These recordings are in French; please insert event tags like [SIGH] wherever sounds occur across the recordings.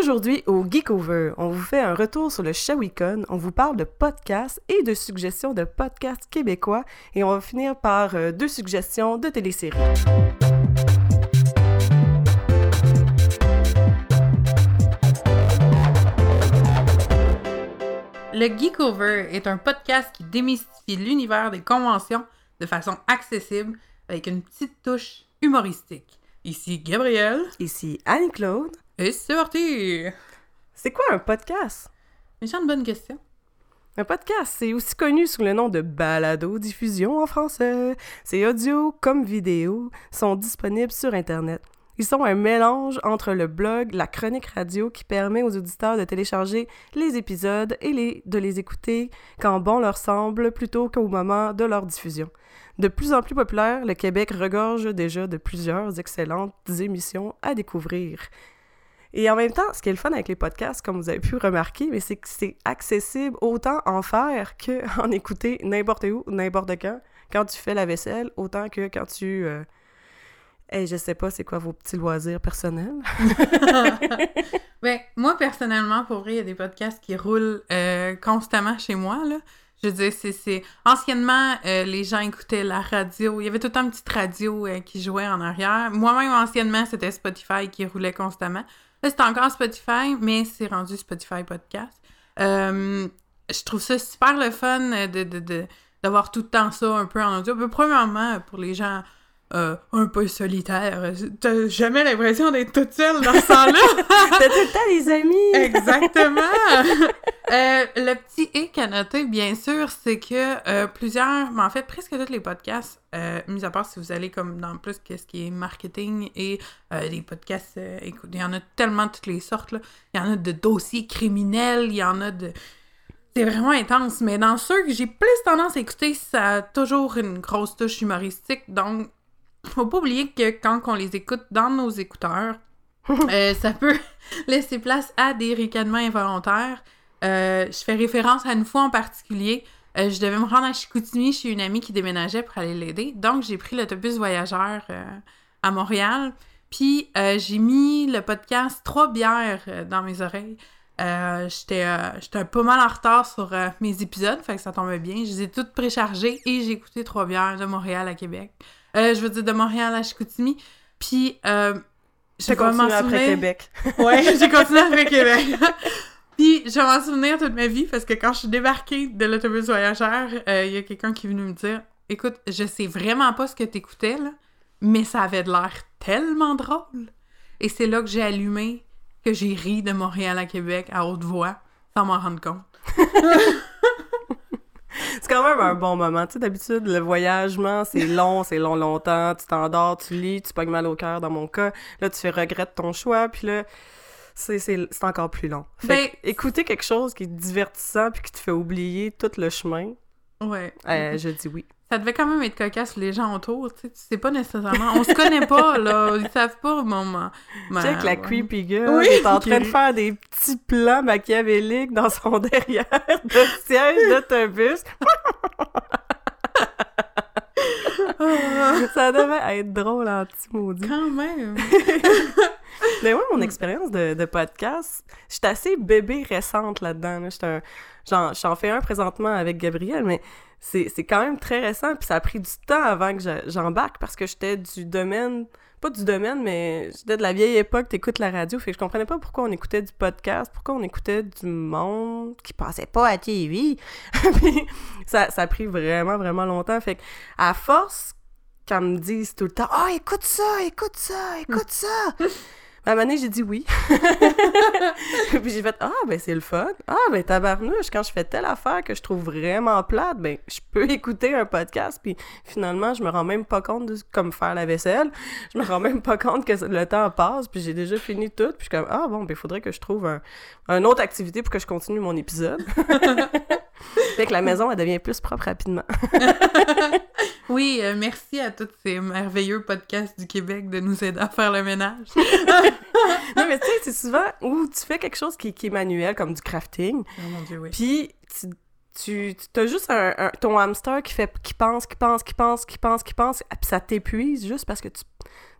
Aujourd'hui, au Geekover, on vous fait un retour sur le Shawicon, on vous parle de podcasts et de suggestions de podcasts québécois, et on va finir par euh, deux suggestions de téléséries. Le Geekover est un podcast qui démystifie l'univers des conventions de façon accessible avec une petite touche humoristique. Ici Gabriel. Ici Annie-Claude. Et c'est parti! C'est quoi un podcast? C'est une bonne question. Un podcast, c'est aussi connu sous le nom de balado-diffusion en français. C'est audio comme vidéo, sont disponibles sur Internet. Ils sont un mélange entre le blog, la chronique radio qui permet aux auditeurs de télécharger les épisodes et les, de les écouter quand bon leur semble plutôt qu'au moment de leur diffusion. De plus en plus populaire, le Québec regorge déjà de plusieurs excellentes émissions à découvrir. Et en même temps, ce qui est le fun avec les podcasts, comme vous avez pu remarquer, mais c'est que c'est accessible autant en faire qu'en [LAUGHS] écouter n'importe où, n'importe quand. Quand tu fais la vaisselle, autant que quand tu... Euh... Hey, je sais pas, c'est quoi vos petits loisirs personnels? [LAUGHS] ben, moi, personnellement, pour vrai, il y a des podcasts qui roulent euh, constamment chez moi. Je veux dire, c'est... Anciennement, euh, les gens écoutaient la radio. Il y avait tout le temps une petite radio euh, qui jouait en arrière. Moi-même, anciennement, c'était Spotify qui roulait constamment. Là, c'est encore Spotify, mais c'est rendu Spotify Podcast. Euh, je trouve ça super le fun de, de, d'avoir tout le temps ça un peu en audio. Premièrement, pour les gens euh, un peu solitaire. T'as jamais l'impression d'être toute seule dans ce temps-là? [LAUGHS] T'as tout le temps les amis. Exactement. [LAUGHS] euh, le petit hic à noter, bien sûr, c'est que euh, plusieurs, mais en fait, presque tous les podcasts, euh, mis à part si vous allez comme dans plus qu'est-ce qui est marketing et des podcasts, écoute, il y en a tellement de toutes les sortes, là. Il y en a de dossiers criminels, il y en a de... C'est vraiment intense, mais dans ceux que j'ai plus tendance à écouter, ça a toujours une grosse touche humoristique, donc [LAUGHS] faut pas oublier que quand on les écoute dans nos écouteurs, [LAUGHS] euh, ça peut [LAUGHS] laisser place à des ricanements involontaires. Euh, je fais référence à une fois en particulier. Euh, je devais me rendre à Chicoutimi chez une amie qui déménageait pour aller l'aider. Donc, j'ai pris l'autobus voyageur à Montréal. Puis, j'ai mis le podcast Trois bières dans mes oreilles. j'étais, j'étais pas mal en retard sur mes épisodes, fait que ça tombait bien. Je les ai toutes préchargées et j'ai écouté Trois bières de Montréal à Québec. Euh, je veux dire, de Montréal à Chicoutimi. Puis, euh, [LAUGHS] j'ai [LAUGHS] continué après Québec. ouais, j'ai continué après Québec. Puis, je vais m'en souvenir toute ma vie parce que quand je suis débarquée de l'autobus voyageur, euh, il y a quelqu'un qui est venu me dire Écoute, je sais vraiment pas ce que t'écoutais, là, mais ça avait de l'air tellement drôle. Et c'est là que j'ai allumé que j'ai ri de Montréal à Québec à haute voix sans m'en rendre compte. [LAUGHS] c'est quand même un bon moment. Tu sais, d'habitude, le voyagement, c'est [LAUGHS] long, c'est long longtemps. Tu t'endors, tu lis, tu pognes mal au cœur dans mon cas. Là, tu fais regretter ton choix, puis là, c'est encore plus long. Fait Ben- écouter quelque chose qui est divertissant puis qui te fait oublier tout le chemin, Ouais. euh, je dis oui. Ça devait quand même être cocasse les gens autour, tu sais. Tu sais pas nécessairement. On se connaît pas, là. Ils savent pas. Tu sais que la creepy girl Oui, est en train de faire des petits plans machiavéliques dans son [LAUGHS] derrière de siège d'autobus. [LAUGHS] Ça devait être drôle en petit maudit. Quand même. [LAUGHS] Mais ouais, mon expérience de, de podcast, j'étais assez bébé récente là-dedans. Là. J'en fais un présentement avec Gabriel, mais c'est, quand même très récent, puis ça a pris du temps avant que je- j'embarque parce que j'étais du domaine, pas du domaine, mais j'étais de la vieille époque, t'écoutes la radio, fait que je comprenais pas pourquoi on écoutait du podcast, pourquoi on écoutait du monde qui passait pas à TV. [LAUGHS] Puis ça, ça a pris vraiment, vraiment longtemps. Fait que à force qu'elle me dise tout le temps « Ah, écoute ça, écoute ça, écoute ça! » Donné, j'ai dit oui. [LAUGHS] [LAUGHS] puis j'ai fait « Ah, ben c'est le fun. Ah, ben tabarnouche, quand je fais telle affaire que je trouve vraiment plate, ben je peux [LAUGHS] écouter un podcast. » Puis finalement, je me rends même pas compte de comme faire la vaisselle. Je me rends même pas compte que le temps passe, puis j'ai déjà fini tout. Puis je suis comme « Ah, bon, ben il faudrait que je trouve un, une autre activité pour que je continue mon épisode. » Fait que la maison, elle devient plus propre rapidement. [LAUGHS] Oui, euh, merci à tous ces merveilleux podcasts du Québec de nous aider à faire le ménage. [LAUGHS] non, mais tu sais, c'est souvent où tu fais quelque chose qui, qui est manuel, comme du crafting, Oh mon dieu, oui. puis tu, tu, tu as juste un, un- ton hamster qui fait qui pense, qui pense, qui pense, qui pense, qui pense, puis ça t'épuise juste parce que tu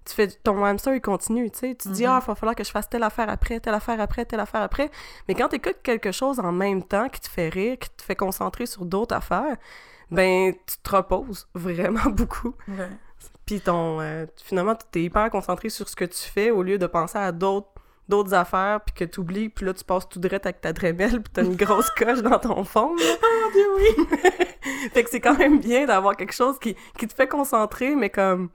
tu fais ton hamster, il continue, tu sais. Tu te dis, Mhm. ah, il va falloir que je fasse telle affaire après, telle affaire après, telle affaire après. Mais quand tu écoutes quelque chose en même temps qui te fait rire, qui te fait concentrer sur d'autres affaires, ben, tu te reposes [LAUGHS] vraiment beaucoup. Ouais. Puis ton, euh, finalement, tu es hyper concentré sur ce que tu fais au lieu de penser à d'autres d'autres affaires, puis que tu oublies, puis là, tu passes tout droit avec ta Dremel, puis t'as une grosse [LAUGHS] coche dans ton fond. Mon Dieu, oui! [LAUGHS] fait que c'est quand même bien d'avoir quelque chose qui, qui te fait concentrer, mais comme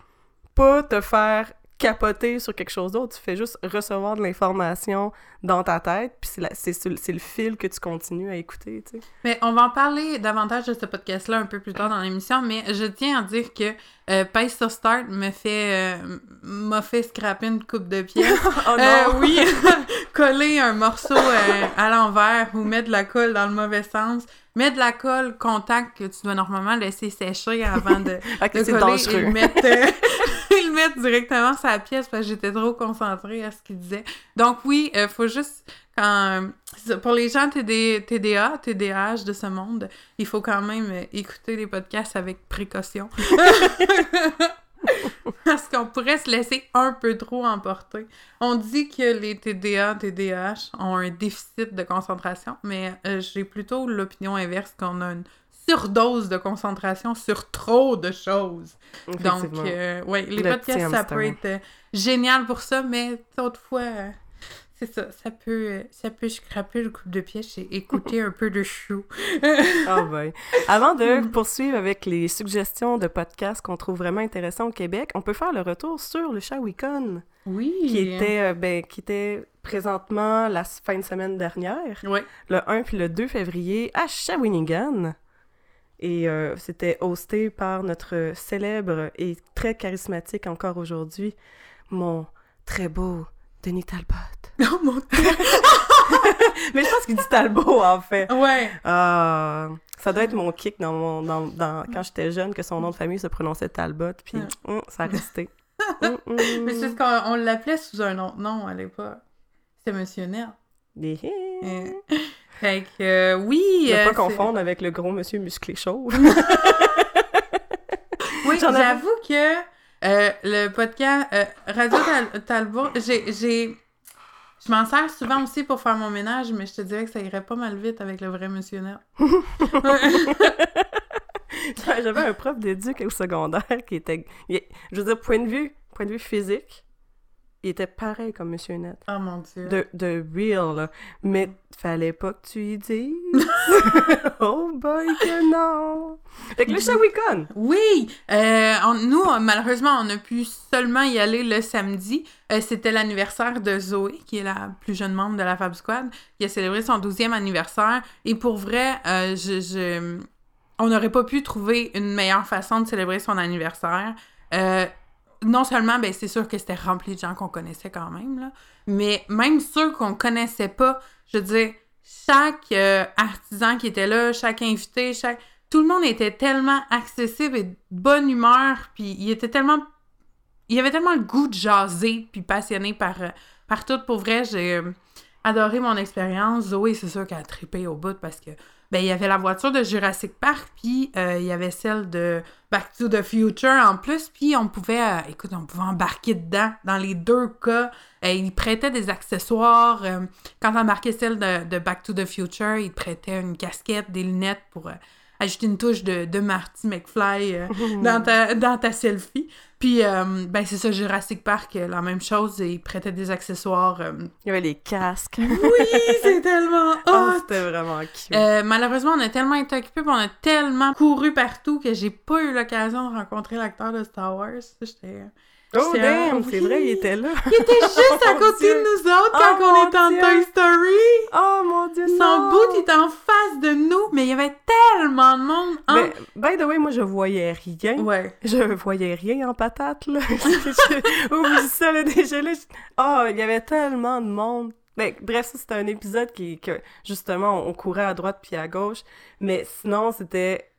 pas te faire capoter sur quelque chose d'autre. Tu fais juste recevoir de l'information dans ta tête, puis c'est le fil que tu continues à écouter, tu sais. Mais on va en parler davantage de ce podcast-là un peu plus tard dans l'émission, mais je tiens à dire que euh, Pace to Start me fait, euh, m'a fait scraper une coupe de pièces. [LAUGHS] Oh Euh, [LAUGHS] oui, [LAUGHS] coller un morceau euh, à l'envers ou mettre de la colle dans le mauvais sens. Mettre de la colle contact que tu dois normalement laisser sécher avant de, Ok, de coller dangereux. et mettre, et le mettre directement sur la pièce parce que j'étais trop concentrée à ce qu'il disait. Donc oui, il faut juste quand pour les gens TD, TDA, TDAH de ce monde, il faut quand même euh, écouter les podcasts avec précaution. [LAUGHS] Parce qu'on pourrait se laisser un peu trop emporter. On dit que les TDA, TDAH ont un déficit de concentration, mais euh, j'ai plutôt l'opinion inverse qu'on a une surdose de concentration sur trop de choses. Donc, euh, ouais, les Le podcasts, ça peut être euh, génial pour ça, mais toutefois, euh, c'est ça, ça peut, euh, ça peut scraper le coupe de pièce et écouter un peu de chou. Ah [LAUGHS] boy. Avant de poursuivre avec les suggestions de podcasts qu'on trouve vraiment intéressants au Québec, on peut faire le retour sur le Shawicon, Oui. qui était, euh, ben, qui était présentement la fin de semaine dernière, le 1 puis le 2 février, à Shawinigan. Et euh, c'était hosté par notre célèbre et très charismatique encore aujourd'hui, mon très beau Denis Talbot. [LAUGHS] Oh mon dieu. [LAUGHS] Mais je pense qu'il dit Talbot, en fait. Ouais. Ah, ça doit être mon kick dans mon, dans, dans- quand j'étais jeune que son nom de famille se prononçait Talbot, puis hum, ça a resté. [LAUGHS] Hum, hum. Mais c'est parce qu'on on l'appelait sous un autre nom à l'époque. C'était Monsieur Nerd. Des- Euh, Fait que, euh, oui. Ne euh, pas c'est- confondre avec le gros monsieur musclé chauve. [LAUGHS] [LAUGHS] Oui, j'avoue que euh, le podcast euh, Radio Tal- Talbot, j'ai. Je m'en sers souvent aussi pour faire mon ménage, mais je te dirais que ça irait pas mal vite avec le vrai Monsieur Nerd. [LAUGHS] J'avais un prof d'éduc au secondaire qui était, je veux dire, point de vue, point de vue physique, il était pareil comme Monsieur Net. oh mon dieu. De, de real, là. Mais fallait pas que tu y dises. [LAUGHS] oh boy, que non! Fait que le Shawicon! Oui! Euh, on- nous, malheureusement, on a pu seulement y aller le samedi. Euh, C'était l'anniversaire de Zoé, qui est la plus jeune membre de la Fab Squad, qui a célébré son 12e anniversaire. Et pour vrai, euh, je, je- on n'aurait pas pu trouver une meilleure façon de célébrer son anniversaire. Euh, non seulement, ben, c'est sûr que c'était rempli de gens qu'on connaissait quand même, là, mais même ceux qu'on connaissait pas, je veux dire, chaque euh, artisan qui était là, chaque invité, chaque tout le monde était tellement accessible et de bonne humeur, puis il était tellement... Il avait tellement le goût de jaser, puis passionné par, euh, par tout. Pour vrai, j'ai euh, adoré mon expérience. Zoé, c'est sûr qu'elle a trippé au bout parce que, ben, il y avait la voiture de Jurassic Park, puis euh, il y avait celle de Back to the Future en plus, puis on pouvait, euh, écoute, on pouvait embarquer dedans. Dans les deux cas, euh, il prêtait des accessoires. quand on embarquait celle de, Back to the Future, il te prêtait une casquette, des lunettes pour... ajouter une touche de, de Marty McFly euh, [LAUGHS] dans, ta, dans ta selfie. Puis, euh, ben, c'est ça, Jurassic Park, euh, la même chose, il prêtait des accessoires. euh. Il y avait les casques. [LAUGHS] Oui, c'est tellement [LAUGHS] Oh, c'était vraiment cute. Euh, malheureusement, on a tellement été occupés, puis on a tellement couru partout que j'ai pas eu l'occasion de rencontrer l'acteur de Star Wars. J'étais... oh damn, c'est vrai, il était là. Il était [LAUGHS] juste à Oh, côté de nous autres quand Oh, on était en. Toy Story. Oh mon dieu, Son bout était en face de nous, mais il y avait tellement de monde. Mais, by the way, moi, je voyais rien. Ouais. Je voyais rien en patate, là. [LAUGHS] Oublie ça, là, déjà, là. Oh, il y avait tellement de monde. Ben, bref, ça, c'était un épisode qui, que, justement, on courait à droite puis à gauche. Mais sinon, c'était...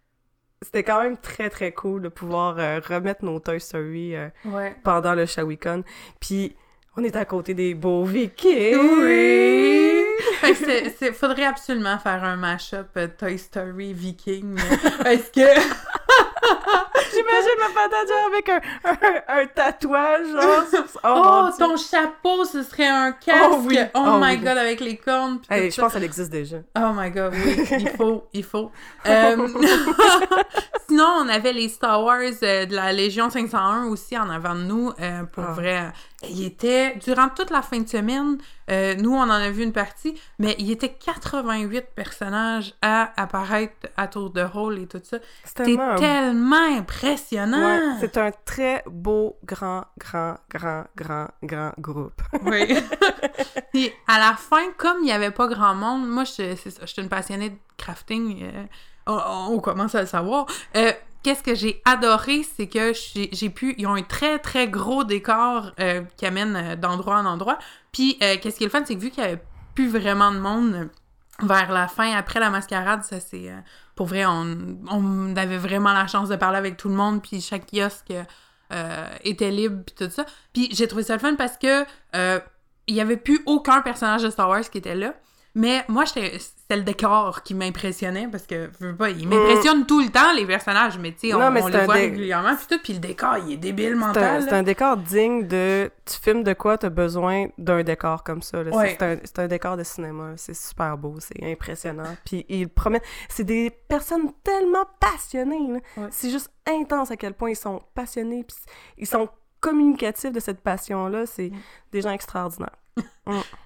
C'était quand même très, très cool de pouvoir euh, remettre nos Toy Story euh, Ouais. pendant le Shawicon. Puis, on était à côté des beaux Vikings! Oui! [LAUGHS] C'est- faudrait absolument faire un mash-up euh, Toy Story Viking. Parce que [LAUGHS] J'imagine ma patate avec un, un, un tatouage, genre. Oh, Dieu. ton chapeau, ce serait un casque. Oh, oui. Oh my oui. god, avec les cornes. Hey, je ça. pense qu'elle existe déjà. Oh my god, oui, [LAUGHS] il faut, il faut. Euh, [LAUGHS] Sinon, on avait les Star Wars euh, de la Légion 501 aussi en avant de nous, euh, pour Ah. vrai. Il était, durant toute la fin de semaine, euh, nous, on en a vu une partie, mais il était 88 personnages à apparaître à tour de rôle et tout ça. C'était tellement Ouais, impressionnant! c'est un très beau, grand, grand, grand, grand, grand groupe. Oui. [LAUGHS] Puis à la fin, comme il n'y avait pas grand monde, moi, je, je suis une passionnée de crafting. euh, on, on commence à le savoir. Euh, Qu'est-ce que j'ai adoré, c'est que j'ai pu. Ils ont un très, très gros décor euh, qui amène euh, d'endroit en endroit. Puis, euh, qu'est-ce qui est le fun, c'est que vu qu'il n'y avait plus vraiment de monde vers la fin, après la mascarade, ça c'est. pour vrai, on, avait vraiment la chance de parler avec tout le monde, puis chaque kiosque était libre, puis tout ça. Puis j'ai trouvé ça le fun parce que il y avait plus aucun personnage de Star Wars qui était là. Mais moi, j'étais- c'était le décor qui m'impressionnait parce que, je veux pas, il m'impressionne tout le temps, les personnages, mais tu sais, on, Non, mais on c'est les voit dé- régulièrement, puis tout, puis le décor, il est débile mental. c'est là. un décor digne de. Tu filmes de quoi, t'as besoin d'un décor comme ça. là. C'est- Ouais. C'est un, un décor de cinéma. C'est super beau, c'est impressionnant. Puis ils promènent. C'est des personnes tellement passionnées. là. Ouais. C'est juste intense à quel point ils sont passionnés. Puis ils sont communicatifs de cette passion-là. C'est Mm. des gens extraordinaires.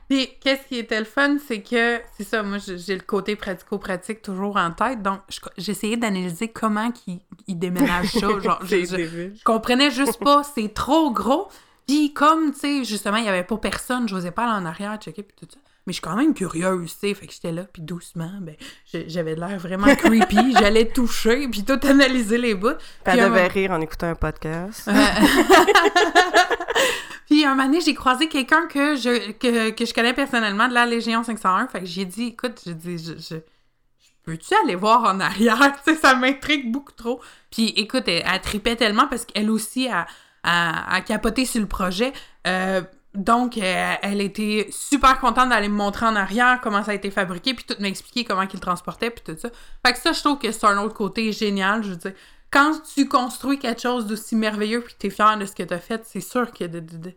Puis, qu'est-ce qui était le fun, c'est que, c'est ça, moi, j'ai le côté pratico-pratique toujours en tête, donc je- j'ai essayé d'analyser comment ils ils déménagent ça, [LAUGHS] genre, je, je- je comprenais juste [LAUGHS] pas, c'est trop gros, puis comme, tu sais, justement, il y avait pas personne, j'osais pas aller en arrière, checker, puis tout ça, mais je suis quand même curieuse, tu sais, fait que j'étais là, puis doucement, ben, j'avais de l'air vraiment creepy, [LAUGHS] j'allais toucher, puis tout analyser les bouts. Puis elle devait un- rire en écoutant un podcast. euh, [LAUGHS] Puis un moment donné, j'ai croisé quelqu'un que je, que, que je connais personnellement de la Légion 501. Fait que j'ai dit, écoute, j'ai dit, je, je, peux-tu aller voir en arrière? [LAUGHS] tu sais, ça m'intrigue beaucoup trop. Puis écoute, elle, elle tripait tellement parce qu'elle aussi a, a, a capoté sur le projet. Euh, donc, euh, elle était super contente d'aller me montrer en arrière comment ça a été fabriqué, puis tout m'expliquer comment qu'il le transportait, puis tout ça. Fait que ça, je trouve que c'est un autre côté génial. Je veux dire, quand tu construis quelque chose d'aussi merveilleux, puis que t'es fier de ce que t'as fait, c'est sûr que de, de, de,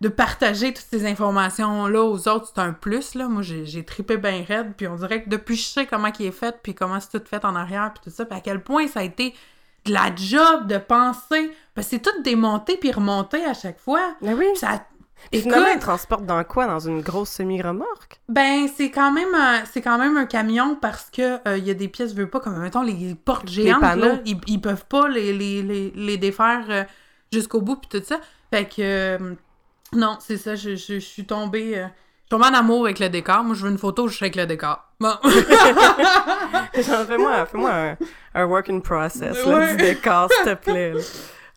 de partager toutes ces informations-là aux autres, c'est un plus, là. Moi, j'ai trippé bien raide, puis on dirait que depuis, je sais comment il est fait, puis comment c'est tout fait en arrière, puis tout ça, puis à quel point ça a été de la job de penser, parce que c'est tout démonté puis remonté à chaque fois. Mais oui. Puis Écoute, finalement, ils transportent dans quoi? Dans une grosse semi-remorque? ben c'est quand même un- c'est quand même un camion parce que euh, il y a des pièces, je veux pas comme mettons les portes géantes là, ils, ils peuvent pas les, les, les, les défaire euh, jusqu'au bout puis tout ça. Fait que euh, non, c'est ça, je, je, je suis tombée euh, je suis tombée en amour avec le décor. Moi, je veux une photo, je suis avec le décor. Bon. [LAUGHS] Fais-moi fais un, un work in process, là, Ouais. du décor, s'il te plaît. là.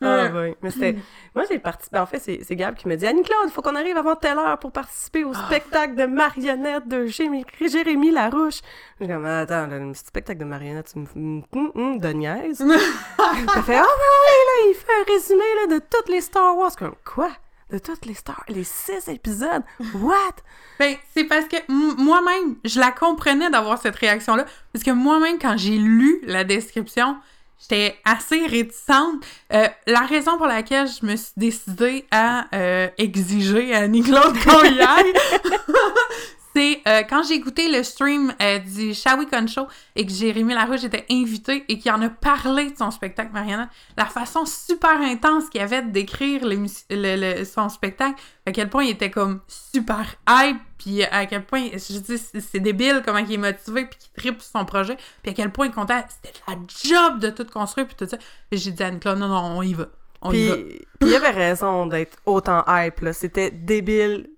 Ah, ouais. Mais c'était. [LAUGHS] Moi, j'ai participé. En fait, c'est Gab qui me dit Annie-Claude, il faut qu'on arrive avant telle heure pour participer au Ah. spectacle de marionnettes de Jérémy, Jérémy Larouche. Je suis comme, attends, là, le spectacle de marionnettes, tu me. De niaise. [LAUGHS] Ça fait, ah, ouais, là, il fait un résumé, là, de toutes les Star Wars. Comme, quoi? De toutes les Star Les six épisodes? What? Ben, c'est parce que moi-même, je la comprenais d'avoir cette réaction-là. Parce que moi-même, quand j'ai lu la description, j'étais assez réticente. Euh, la raison pour laquelle je me suis décidée à euh, exiger à Annie-Claude qu'on y aille, c'est euh, quand j'ai écouté le stream euh, du Shawicon Show et que Jérémy Larouche était invité et qu'il en a parlé de son spectacle Mariana, la façon super intense qu'il avait de décrire l'émis- le- le- son spectacle, à quel point il était comme super hype, puis à quel point, je dis, c'est débile comment il est motivé, puis qu'il tripe sur son projet, puis à quel point il comptait, c'était la job de tout construire, puis tout ça. Et j'ai dit à non, non, on y va. On y va. Puis, puis il avait raison d'être autant hype, là. C'était débile,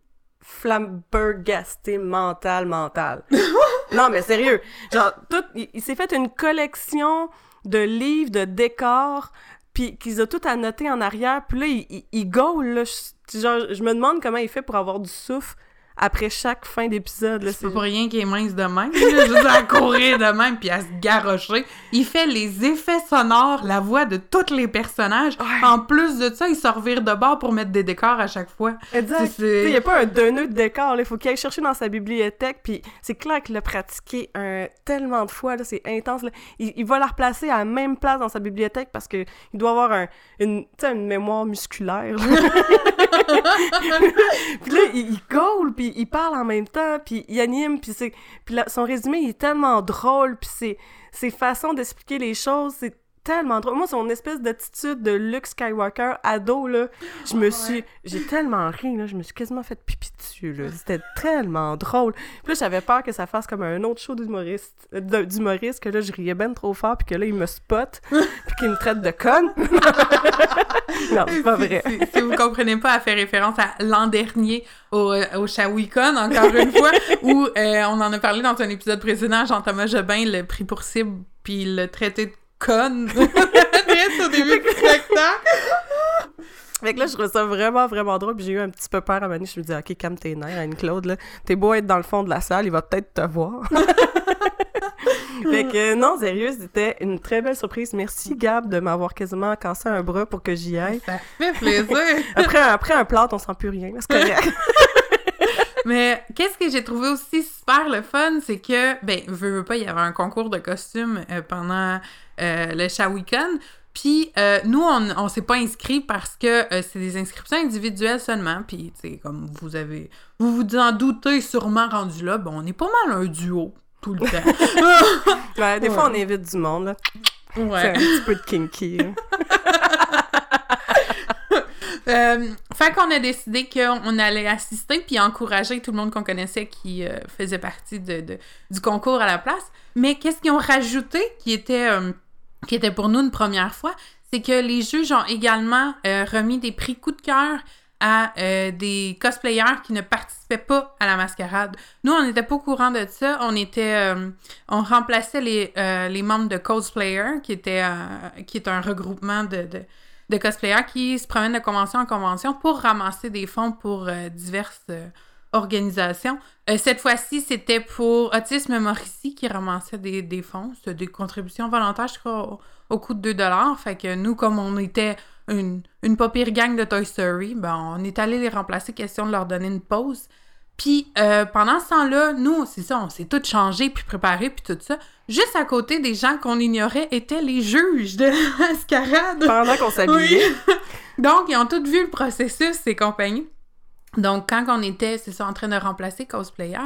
flambergasté, mental, mental. [LAUGHS] non, mais sérieux. Genre, tout, il, il s'est fait une collection de livres, de décors, puis qu'ils ont tout annoté en arrière. Puis là, il, il, il gaule, là. Je, genre, je me demande comment il fait pour avoir du souffle après chaque fin d'épisode. C'est pas pour rien qu'il est mince de même. là. Juste à courir de même puis à se garrocher. Il fait les effets sonores, la voix de tous les personnages. Ouais. En plus de ça, il se revire de bord pour mettre des décors à chaque fois. Exact. Il n'y a pas un donneux de décor, là. il faut qu'il aille chercher dans sa bibliothèque, puis c'est clair qu'il l'a pratiqué un, tellement de fois, c'est intense. là. Il, il va la replacer à la même place dans sa bibliothèque parce que il doit avoir un, une, une mémoire musculaire. [LAUGHS] puis là, il, il gaule, puis il parle en même temps, puis il anime, puis c'est, puis son résumé il est tellement drôle, puis ses, ses façons d'expliquer les choses, c'est tellement drôle. Moi, son espèce d'attitude de Luke Skywalker ado, là, je me suis... J'ai tellement ri, là, je me suis quasiment fait pipi dessus, là. C'était tellement drôle. Puis là, j'avais peur que ça fasse comme un autre show d'humoriste, euh, d'humoriste, que là, je riais ben trop fort, puis que là, il me spot, [LAUGHS] puis qu'il me traite de conne. [LAUGHS] non, c'est pas vrai. Si, si- si vous comprenez pas, elle fait référence à l'an dernier au, euh, au Shawicon, encore une fois, [LAUGHS] où euh, on en a parlé dans un épisode précédent, Jean-Thomas Jobin le pris pour cible, puis il l'a traité de conne [LAUGHS] au début du spectacle. Fait que là, je trouvais ça vraiment, vraiment drôle. Puis j'ai eu un petit peu peur à Manu. Je me dis, OK, calme tes nerfs, Anne-Claude. là. T'es beau être dans le fond de la salle, il va peut-être te voir. [LAUGHS] fait que non, sérieux, c'était une très belle surprise. Merci, Gab, de m'avoir quasiment cassé un bras pour que j'y aille. Ça fait plaisir. Après, après un plat, on sent plus rien. C'est correct. [LAUGHS] Mais qu'est-ce que j'ai trouvé aussi super le fun, c'est que, ben, veux, veux pas, il y avait un concours de costumes euh, pendant euh, le Shawicon. Puis euh, nous, on, on s'est pas inscrit parce que euh, c'est des inscriptions individuelles seulement. Puis, tu sais, comme vous avez... Vous vous en doutez sûrement rendu là, ben, on est pas mal un duo tout le temps. [LAUGHS] Des fois, Ouais. on invite du monde. là. C'est ouais. un petit peu de kinky. [LAUGHS] Euh, fait qu'on a décidé qu'on allait assister puis encourager tout le monde qu'on connaissait qui euh, faisait partie du concours à la place. Mais qu'est-ce qu'ils ont rajouté qui était, euh, qui était pour nous une première fois, c'est que les juges ont également remis des prix coup de cœur à des cosplayers qui ne participaient pas à la mascarade. Nous, on n'était pas au courant de ça. On était, on remplaçait les, membres de Cosplayer, qui était, est un regroupement de, de cosplayers qui se promènent de convention en convention pour ramasser des fonds pour euh, diverses euh, organisations. Euh, cette fois-ci, c'était pour Autisme Mauricie qui ramassait des, des fonds. Des contributions volontaires, je au, coût de 2 Fait que nous, comme on était une, une pas gang de Toy Story, ben, on est allé les remplacer, question de leur donner une pause. Puis euh, pendant ce temps-là, nous, c'est ça, on s'est tout changé, puis préparé, puis tout ça. Juste à côté des gens qu'on ignorait étaient les juges de la [LAUGHS] mascarade. Pendant qu'on s'habillait. Oui. Donc, ils ont tous vu le processus et compagnie. Donc, quand on était, c'est ça, en train de remplacer Cosplayer,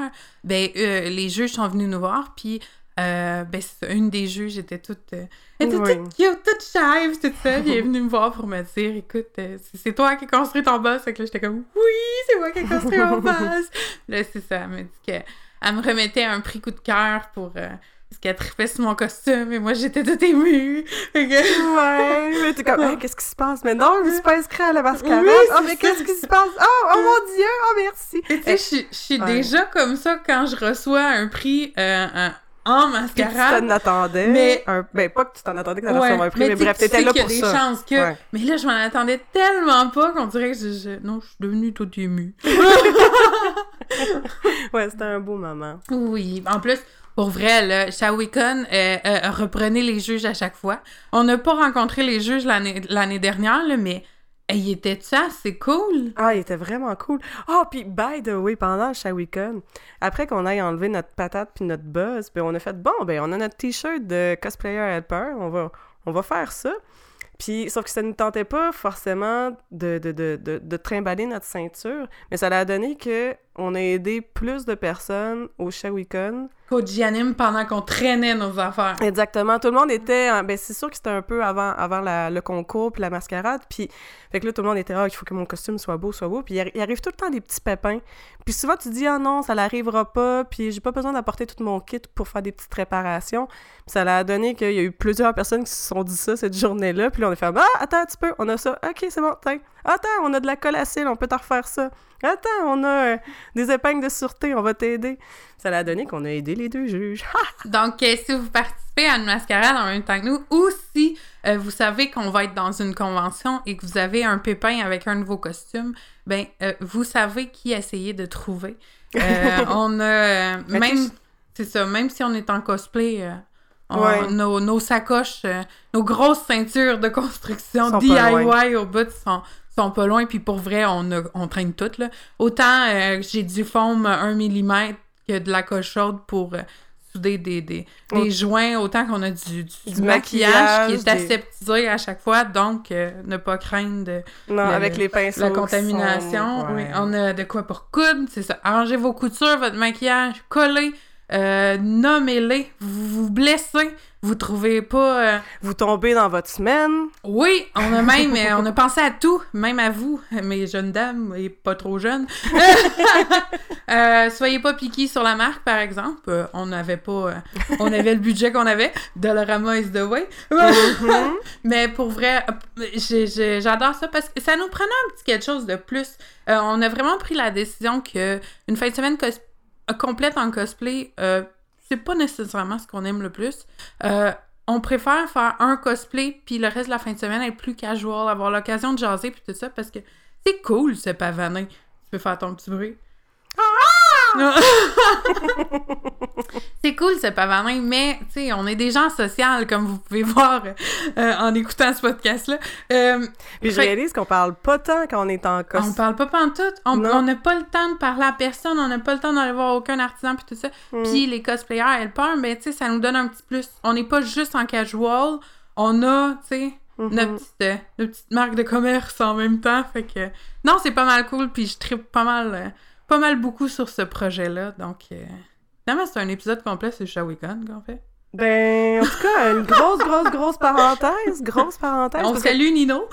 ben, euh, les juges sont venus nous voir, puis, euh, ben, une des juges était toute, euh, elle était Oui. toute cute, toute puis tout ça, puis elle est venue me voir pour me dire, écoute, euh, c'est- toi qui as construit ton boss, fait que là, j'étais comme, oui, c'est moi qui ai construit mon [LAUGHS] boss. là, c'est ça, elle m'a dit qu'elle me remettait un prix coup de cœur pour, euh, parce qu'elle trippait sur mon costume, et moi, j'étais toute émue. Fait que- Ouais, mais t'es comme, Hey, qu'est-ce qui se passe? Mais non, je me suis pas inscrite à la mascarade. Oui, oh, mais qu'est-ce qui se passe? Oh, oh mon Dieu, oh merci. Et tu sais, je suis- Ouais. déjà comme ça quand je reçois un prix euh, un- en Puis tu t'en attendais. Mais- un- Ben, pas que tu t'en attendais que t'allais Ouais, un prix, mais, bref, t'étais là qu'il y a pour des ça. chances que... Ouais. Mais là, je m'en attendais tellement pas qu'on dirait que je, je- Non, je suis devenue toute émue. [LAUGHS] Ouais, c'était un beau moment. Oui, en plus, pour vrai, là, Shawicon euh, euh, reprenait les juges à chaque fois. On n'a pas rencontré les juges l'année l'année dernière, là, mais il était ça, c'est cool. Ah, il était vraiment cool. Oh, puis by the way, pendant le Shawicon, après qu'on aille enlever notre patate puis notre buzz, ben on a fait bon, ben on a notre t-shirt de cosplayer helper, on va, on va faire ça. Puis, sauf que ça ne tentait pas forcément de, de, de, de, de trimballer notre ceinture, mais ça a donné que on a aidé plus de personnes au Shawicon Coach anime pendant qu'on traînait nos affaires. Exactement. Tout le monde était. en- Ben, c'est sûr que c'était un peu avant, avant la- le concours puis la mascarade. Puis, fait que là, tout le monde était Ah, il faut que mon costume soit beau, soit beau. Puis, il, arri- il arrive tout le temps des petits pépins. Puis, souvent, tu dis Ah non, ça n'arrivera pas. Puis, j'ai pas besoin d'apporter tout mon kit pour faire des petites réparations. Puis, ça a donné qu'il y a eu plusieurs personnes qui se sont dit ça cette journée-là. Puis, là, on a fait Ah, attends un petit peu, on a ça. Ok, c'est bon, tiens. Attends, on a de la colle à cils, on peut t'en refaire ça. Attends, on a euh, des épingles de sûreté, on va t'aider. Ça a donné qu'on a aidé les deux juges. [LAUGHS] Donc, euh, si vous participez à une mascarade en même temps que nous, ou si euh, vous savez qu'on va être dans une convention et que vous avez un pépin avec un nouveau costume, ben, vous savez qui essayer de trouver. [LAUGHS] On a même c'est ça, même si on est en cosplay, on- Ouais. nos, nos sacoches, euh, nos grosses ceintures de construction DIY au bout sont, sont pas loin, puis pour vrai, on, a- on traîne toutes. Là. Autant euh, j'ai du foam 1 mm que de la coche chaude pour euh, souder des, des, des joints, autant qu'on a du, du, Du maquillage, maquillage, qui est des- aseptisé à chaque fois, donc euh, ne pas craindre de, Non, Le- avec les pinceaux. la contamination. sont- Oui, ouais. on a de quoi pour coudre, c'est ça. Arrangez vos coutures, votre maquillage, collez, nommez-les, vous vous blessez, vous trouvez pas... euh, Vous tombez dans votre semaine. Oui, on a même, euh, [LAUGHS] on a pensé à tout, même à vous, mes jeunes dames et pas trop jeunes. [LAUGHS] Euh, soyez pas piqués sur la marque, par exemple. Euh, on n'avait pas, on avait le budget qu'on avait. Dollarama is the way. Mhm. [LAUGHS] Mais pour vrai, j'adore ça parce que ça nous prenait un petit quelque chose de plus. On a vraiment pris la décision que une fin de semaine complète en cosplay, c'est pas nécessairement ce qu'on aime le plus. Euh, on préfère faire un cosplay puis le reste de la fin de semaine être plus casual, avoir l'occasion de jaser puis tout ça parce que c'est cool ce pavanin. Tu peux faire ton petit bruit. [LAUGHS] c'est cool ce pavanin, mais tu sais, on est des gens sociaux comme vous pouvez voir euh, en écoutant ce podcast-là. Euh, Puis je réalise qu'on parle pas tant quand on est en on costume. parle pas pantoute. On on n'a pas le temps de parler à personne. On n'a pas le temps d'aller voir aucun artisan puis tout ça. Mm. Puis les cosplayers, elles parlent, mais tu sais, ça nous donne un petit plus. On n'est pas juste en casual. On a, tu sais, Mhm. notre, petite, euh, notre petite marque de commerce en même temps. Fait que, non, c'est pas mal cool. Puis je tripe pas mal, euh, pas mal beaucoup sur ce projet-là. Donc, euh, finalement, c'est un épisode complet sur Shawicon qu'on fait. Ben, en tout cas, une grosse, grosse, grosse parenthèse. Grosse parenthèse. On parce que- salue Nino.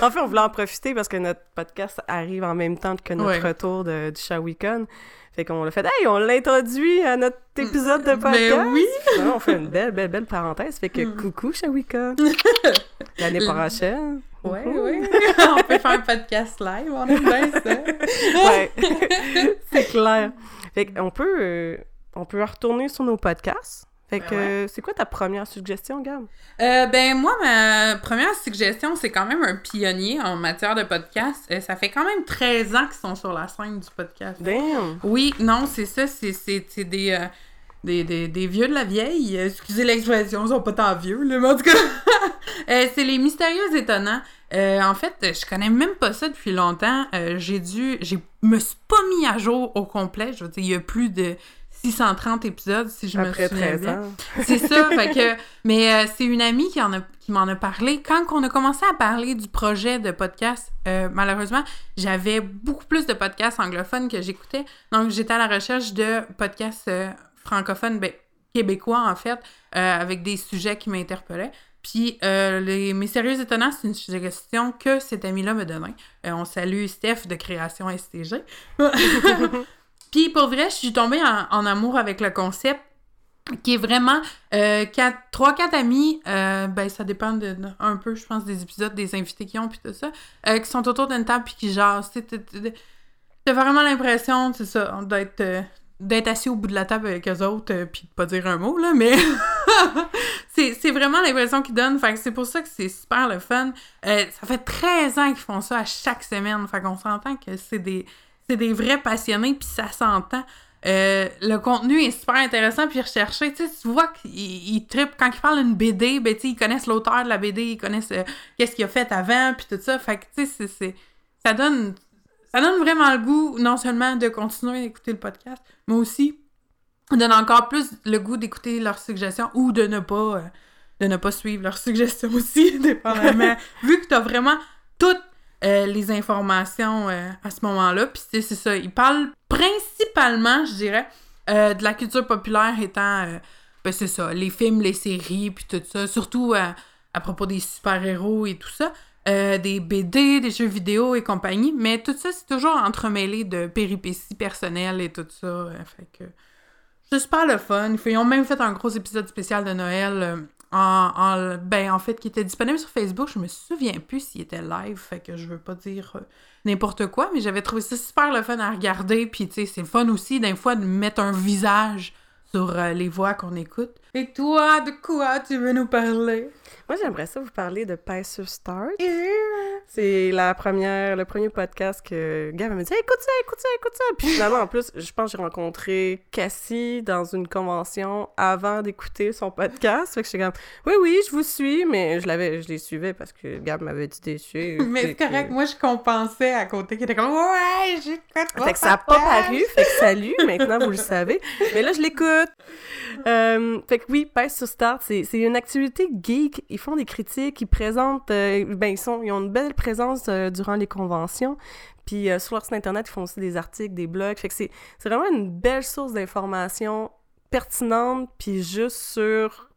en fait, on voulait en profiter parce que notre podcast arrive en même temps que notre Ouais. retour de, du Shawicon. Fait qu'on l'a fait, hey, on l'introduit à notre épisode de podcast. Mais oui. On fait une belle, belle, belle parenthèse. Fait que Mm. coucou, Shawicon. [LAUGHS] L'année prochaine. Ouais, ouais. [LAUGHS] on peut faire un podcast live. On aime bien ça. Ouais. [LAUGHS] c'est clair. Fait qu'on peut, euh, on peut retourner sur nos podcasts. Fait Ben que, euh, c'est quoi ta première suggestion, Gab? Euh, ben moi, ma première suggestion, c'est quand même un pionnier en matière de podcast. Euh, ça fait quand même 13 ans qu'ils sont sur la scène du podcast. Damn! Oui, non, c'est ça, c'est, des, des, des, des vieux de la vieille. Euh, Excusez l'expression, ils sont pas tant vieux, là, mais en tout cas. [LAUGHS] Euh, c'est les mystérieux étonnants. Euh, en fait, je connais même pas ça depuis longtemps. Euh, j'ai dû. J'ai me suis pas mis à jour au complet. Je veux dire, il y a plus de 630 épisodes, si je Après me souviens 13 bien. [LAUGHS] C'est ça, fait que... Mais c'est une amie qui, en a, qui m'en a parlé. Quand on a commencé à parler du projet de podcast, malheureusement, j'avais beaucoup plus de podcasts anglophones que j'écoutais. Donc, j'étais à la recherche de podcasts francophones, ben, québécois, en fait, euh, avec des sujets qui m'interpellaient. Puis, euh, les Mystérieux Étonnants, c'est une suggestion que cet ami-là me donnait. Euh, on salue Steph de Création STG. [LAUGHS] Puis, pour vrai, je suis tombée en, en amour avec le concept qui est vraiment euh, quatre, trois, quatre amis, euh, ben ça dépend de, de- un peu, je pense, des épisodes, des invités qui ont, puis tout ça, qui sont autour d'une table puis qui jasent. T'as- vraiment l'impression, c'est ça, d'être d'être assis au bout de la table avec eux autres, euh, puis de pas dire un mot, là, mais [LAUGHS] c'est vraiment l'impression qu'ils donnent. Fait que c'est pour ça que c'est super le fun. Euh, ça fait 13 ans qu'ils font ça à chaque semaine. Fait qu'on s'entend que c'est des, c'est des vrais passionnés, puis ça s'entend. Euh, le contenu est super intéressant puis recherché. Tu vois qu'ils ils trippent. Quand ils parlent d'une BD, ben, tu ils connaissent l'auteur de la BD, ils connaissent euh, qu'est-ce qu'il a fait avant, puis tout ça. Fait que, tu sais, c'est- ça donne, ça donne vraiment le goût, non seulement de continuer d'écouter le podcast, mais aussi donne encore plus le goût d'écouter leurs suggestions ou de ne pas, euh, de ne pas suivre leurs [LAUGHS] suggestions aussi, dépendamment. [LAUGHS] Vu que tu as vraiment toutes euh, les informations euh, à ce moment-là. Puis c'est ça, ils parlent principalement, je dirais, de la culture populaire étant, ben c'est ça, les films, les séries, puis tout ça. Surtout à propos des super-héros et tout ça. Euh, des BD, des jeux vidéo et compagnie. Mais tout ça, c'est toujours entremêlé de péripéties personnelles et tout ça. euh, fait que c'est super le fun. Ils ont même fait un gros épisode spécial de Noël euh, en, en- ben, en fait, qui était disponible sur Facebook. Je me souviens plus s'il était live, fait que je veux pas dire n'importe quoi, mais j'avais trouvé ça super le fun à regarder. Puis, tu sais, c'est le fun aussi, d'un fois, de mettre un visage sur les voix qu'on écoute. Et toi, de quoi tu veux nous parler? Moi, j'aimerais ça vous parler de Paix sur Start. C'est la première, le premier podcast que Gab m'a dit écoute ça, écoute ça, écoute ça. Puis finalement, en plus, je pense que j'ai rencontré Cassie dans une convention avant d'écouter son podcast. Fait que j'étais comme oui, oui, je vous suis, mais je l'avais, je les suivais parce que Gab m'avait dit suivre. [LAUGHS] Mais c'est correct, moi je compensais à côté qui était comme ouais, j'écoute. Fait que ça n'a pas paru, fait que salut, [LAUGHS] maintenant vous le savez. Mais là, je l'écoute. Euh, fait que oui, Pace sur Start, c'est une activité geek. Ils font des critiques, ils présentent, euh, ben ils, sont, ils ont une belle présence euh, durant les conventions. Puis sur leur site internet, ils font aussi des articles, des blogs. Fait que c'est vraiment une belle source d'informations pertinente, puis juste sur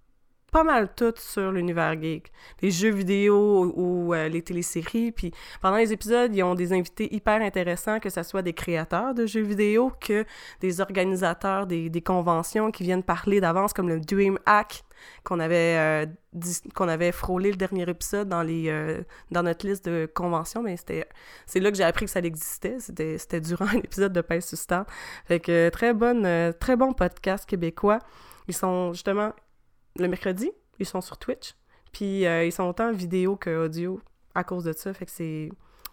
pas mal tout sur l'univers geek. Les jeux vidéo ou, euh, les téléséries. Puis pendant les épisodes, ils ont des invités hyper intéressants, que ce soit des créateurs de jeux vidéo que des organisateurs des, des conventions qui viennent parler d'avance, comme le Dream Hack qu'on avait, euh, qu'on avait frôlé le dernier épisode dans, les, euh, dans notre liste de conventions, mais c'est là que j'ai appris que ça existait. C'était, c'était durant [LAUGHS] l'épisode de Pace Sustain. Fait que très, bonne, très bon podcast québécois. Ils sont justement le mercredi, ils sont sur Twitch. Puis euh, ils sont autant vidéo que audio à cause de ça. Fait que c'est.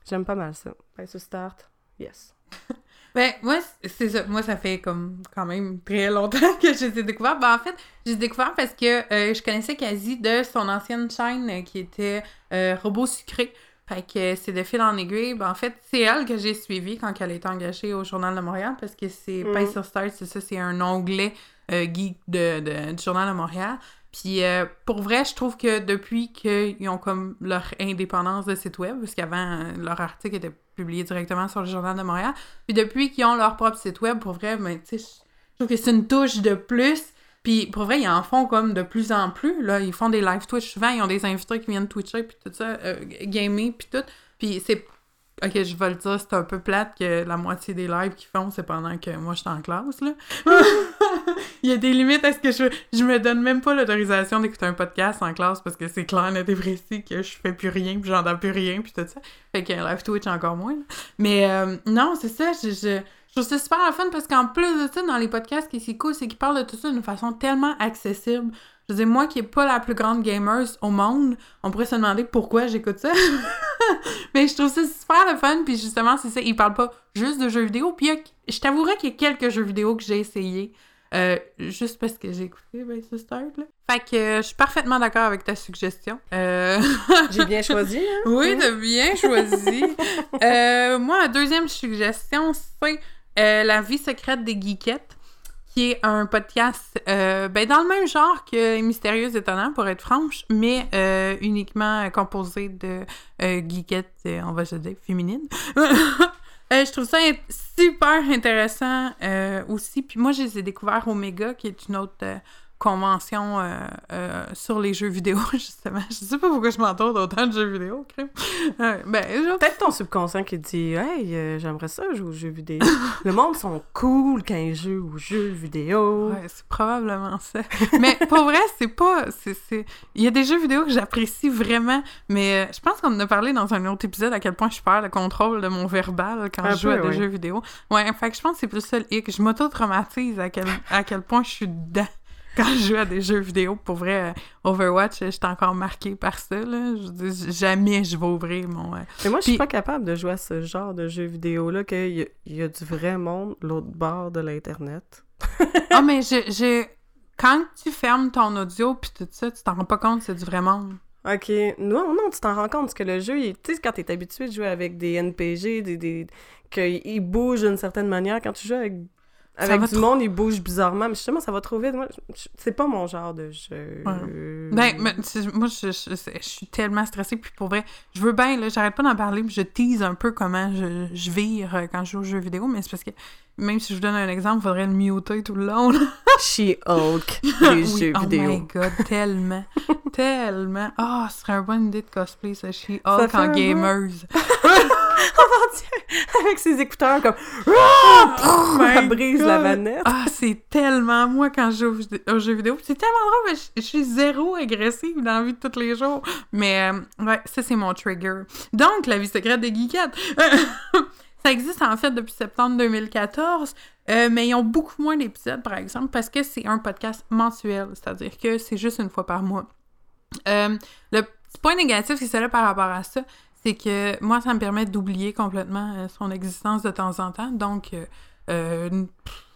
J'aime pas mal ça. Ben, ce start, yes. [LAUGHS] ben, moi, c'est ça. Moi, ça fait comme quand même très longtemps [LAUGHS] que je les ai découverts. Ben, en fait, j'ai découvert parce que euh, je connaissais quasi de son ancienne chaîne euh, qui était Robot Sucré. Fait que c'est de fil en aiguille. Ben, en fait, c'est elle que j'ai suivie quand elle a été engagée au Journal de Montréal parce que c'est mm. sur Start, c'est ça, c'est un onglet euh, geek de, du Journal de Montréal. Puis euh, pour vrai, je trouve que depuis qu'ils ont comme leur indépendance de site web, parce qu'avant, euh, leur article était publié directement sur le Journal de Montréal, puis depuis qu'ils ont leur propre site web, pour vrai, ben, je trouve que c'est une touche de plus. Puis pour vrai, ils en font comme de plus en plus. Là, ils font des live Twitch souvent, ils ont des invités qui viennent Twitcher, puis tout ça, gamer, puis tout. Puis c'est Ok, je vais le dire, c'est un peu plate que la moitié des lives qu'ils font, c'est pendant que moi je suis en classe, là. [LAUGHS] Il y a des limites à ce que je... Je me donne même pas l'autorisation d'écouter un podcast en classe parce que c'est clair, net et précis que je fais plus rien, puis j'entends plus rien, puis tout ça. Fait qu'un live Twitch encore moins, Mais euh, non, c'est ça, je... je... Je trouve ça super fun parce qu'en plus de ça, dans les podcasts, qui est cool, c'est qu'ils parlent de tout ça d'une façon tellement accessible. Je veux dire, moi qui n'ai pas la plus grande gamer au monde, on pourrait se demander pourquoi j'écoute ça. [LAUGHS] Mais je trouve ça super le fun, puis justement, c'est ça, ils parlent pas juste de jeux vidéo. Puis je t'avouerais qu'il y a quelques jeux vidéo que j'ai essayé, euh, juste parce que j'ai écouté ben, ce start, là. Fait que euh, je suis parfaitement d'accord avec ta suggestion. Euh, [LAUGHS] j'ai bien choisi, hein? [LAUGHS] Oui, t'as bien choisi. moi, la deuxième suggestion, c'est La vie secrète des geekettes qui est un podcast euh, ben, dans le même genre que Mystérieux Étonnant, pour être franche, mais euh, uniquement composé de euh, geekettes, on va se dire, féminines. [LAUGHS] je trouve ça super intéressant aussi. Puis moi, je les ai découverts Omega, qui est une autre convention euh, euh, sur les jeux vidéo, [LAUGHS] justement. Je sais pas pourquoi je m'entoure d'autant de jeux vidéo, crème. ben, Peut-être ton subconscient qui dit Hey, euh, j'aimerais ça jouer aux jeux vidéo. Le monde sont cool quand ils jouent aux jeux vidéo. Ouais, c'est probablement ça. mais pour vrai, c'est pas. c'est Il y a des jeux vidéo que j'apprécie vraiment, mais je pense qu'on en a parlé dans un autre épisode à quel point je perds le contrôle de mon verbal quand je joue à des jeux vidéo. Ouais, fait que je pense que c'est plus ça le hic. Je m'auto-traumatise à quel, à quel point je suis dedans quand je joue à des jeux vidéo, pour vrai, euh, Overwatch, j'étais encore marquée par ça. Là. Je jamais je vais ouvrir mon. Euh, Mais moi, je suis pas capable de jouer à ce genre de jeux vidéo-là, qu'il y, y, a du vrai monde l'autre bord de l'Internet. ah, [LAUGHS] mais je, quand tu fermes ton audio puis tout ça, tu t'en rends pas compte c'est du vrai monde. Ok, non, non, tu t'en rends compte parce que le jeu, tu sais, quand t'es habitué de jouer avec des NPG, des, des... qu'ils bougent d'une certaine manière, quand tu joues avec avec du monde, il bouge bizarrement. Mais justement, ça va trop vite. Moi, c'est pas mon genre de jeu. Ben, moi, je, je, suis tellement stressée. Puis pour vrai, je veux bien, là, j'arrête pas d'en parler. Puis je tease un peu comment je, je vire euh, quand je joue aux jeux vidéo. Mais c'est parce que, même si je vous donne un exemple, il faudrait le muter tout le long. [LAUGHS] She-Hulk des [LAUGHS] jeux vidéo. Oh my god, tellement. [LAUGHS] tellement. Ah, oh, ce serait un bonne idée de cosplay, ça. She-Hulk en [LAUGHS] gamers. avec ses écouteurs comme oh elle brise la manette. Ah, c'est tellement moi quand je joue aux jeux vidéo. C'est tellement drôle, je, suis zéro agressive dans la vie de tous les jours. Mais euh, ouais, ça c'est mon trigger. Donc, la vie secrète des geekettes. [LAUGHS] Ça existe en fait depuis septembre 2014, euh, mais ils ont beaucoup moins d'épisodes, par exemple, parce que c'est un podcast mensuel, c'est-à-dire que c'est juste une fois par mois. Euh, le petit point négatif qui là par rapport à ça, c'est que moi, ça me permet d'oublier complètement euh, son existence de temps en temps. Donc, une,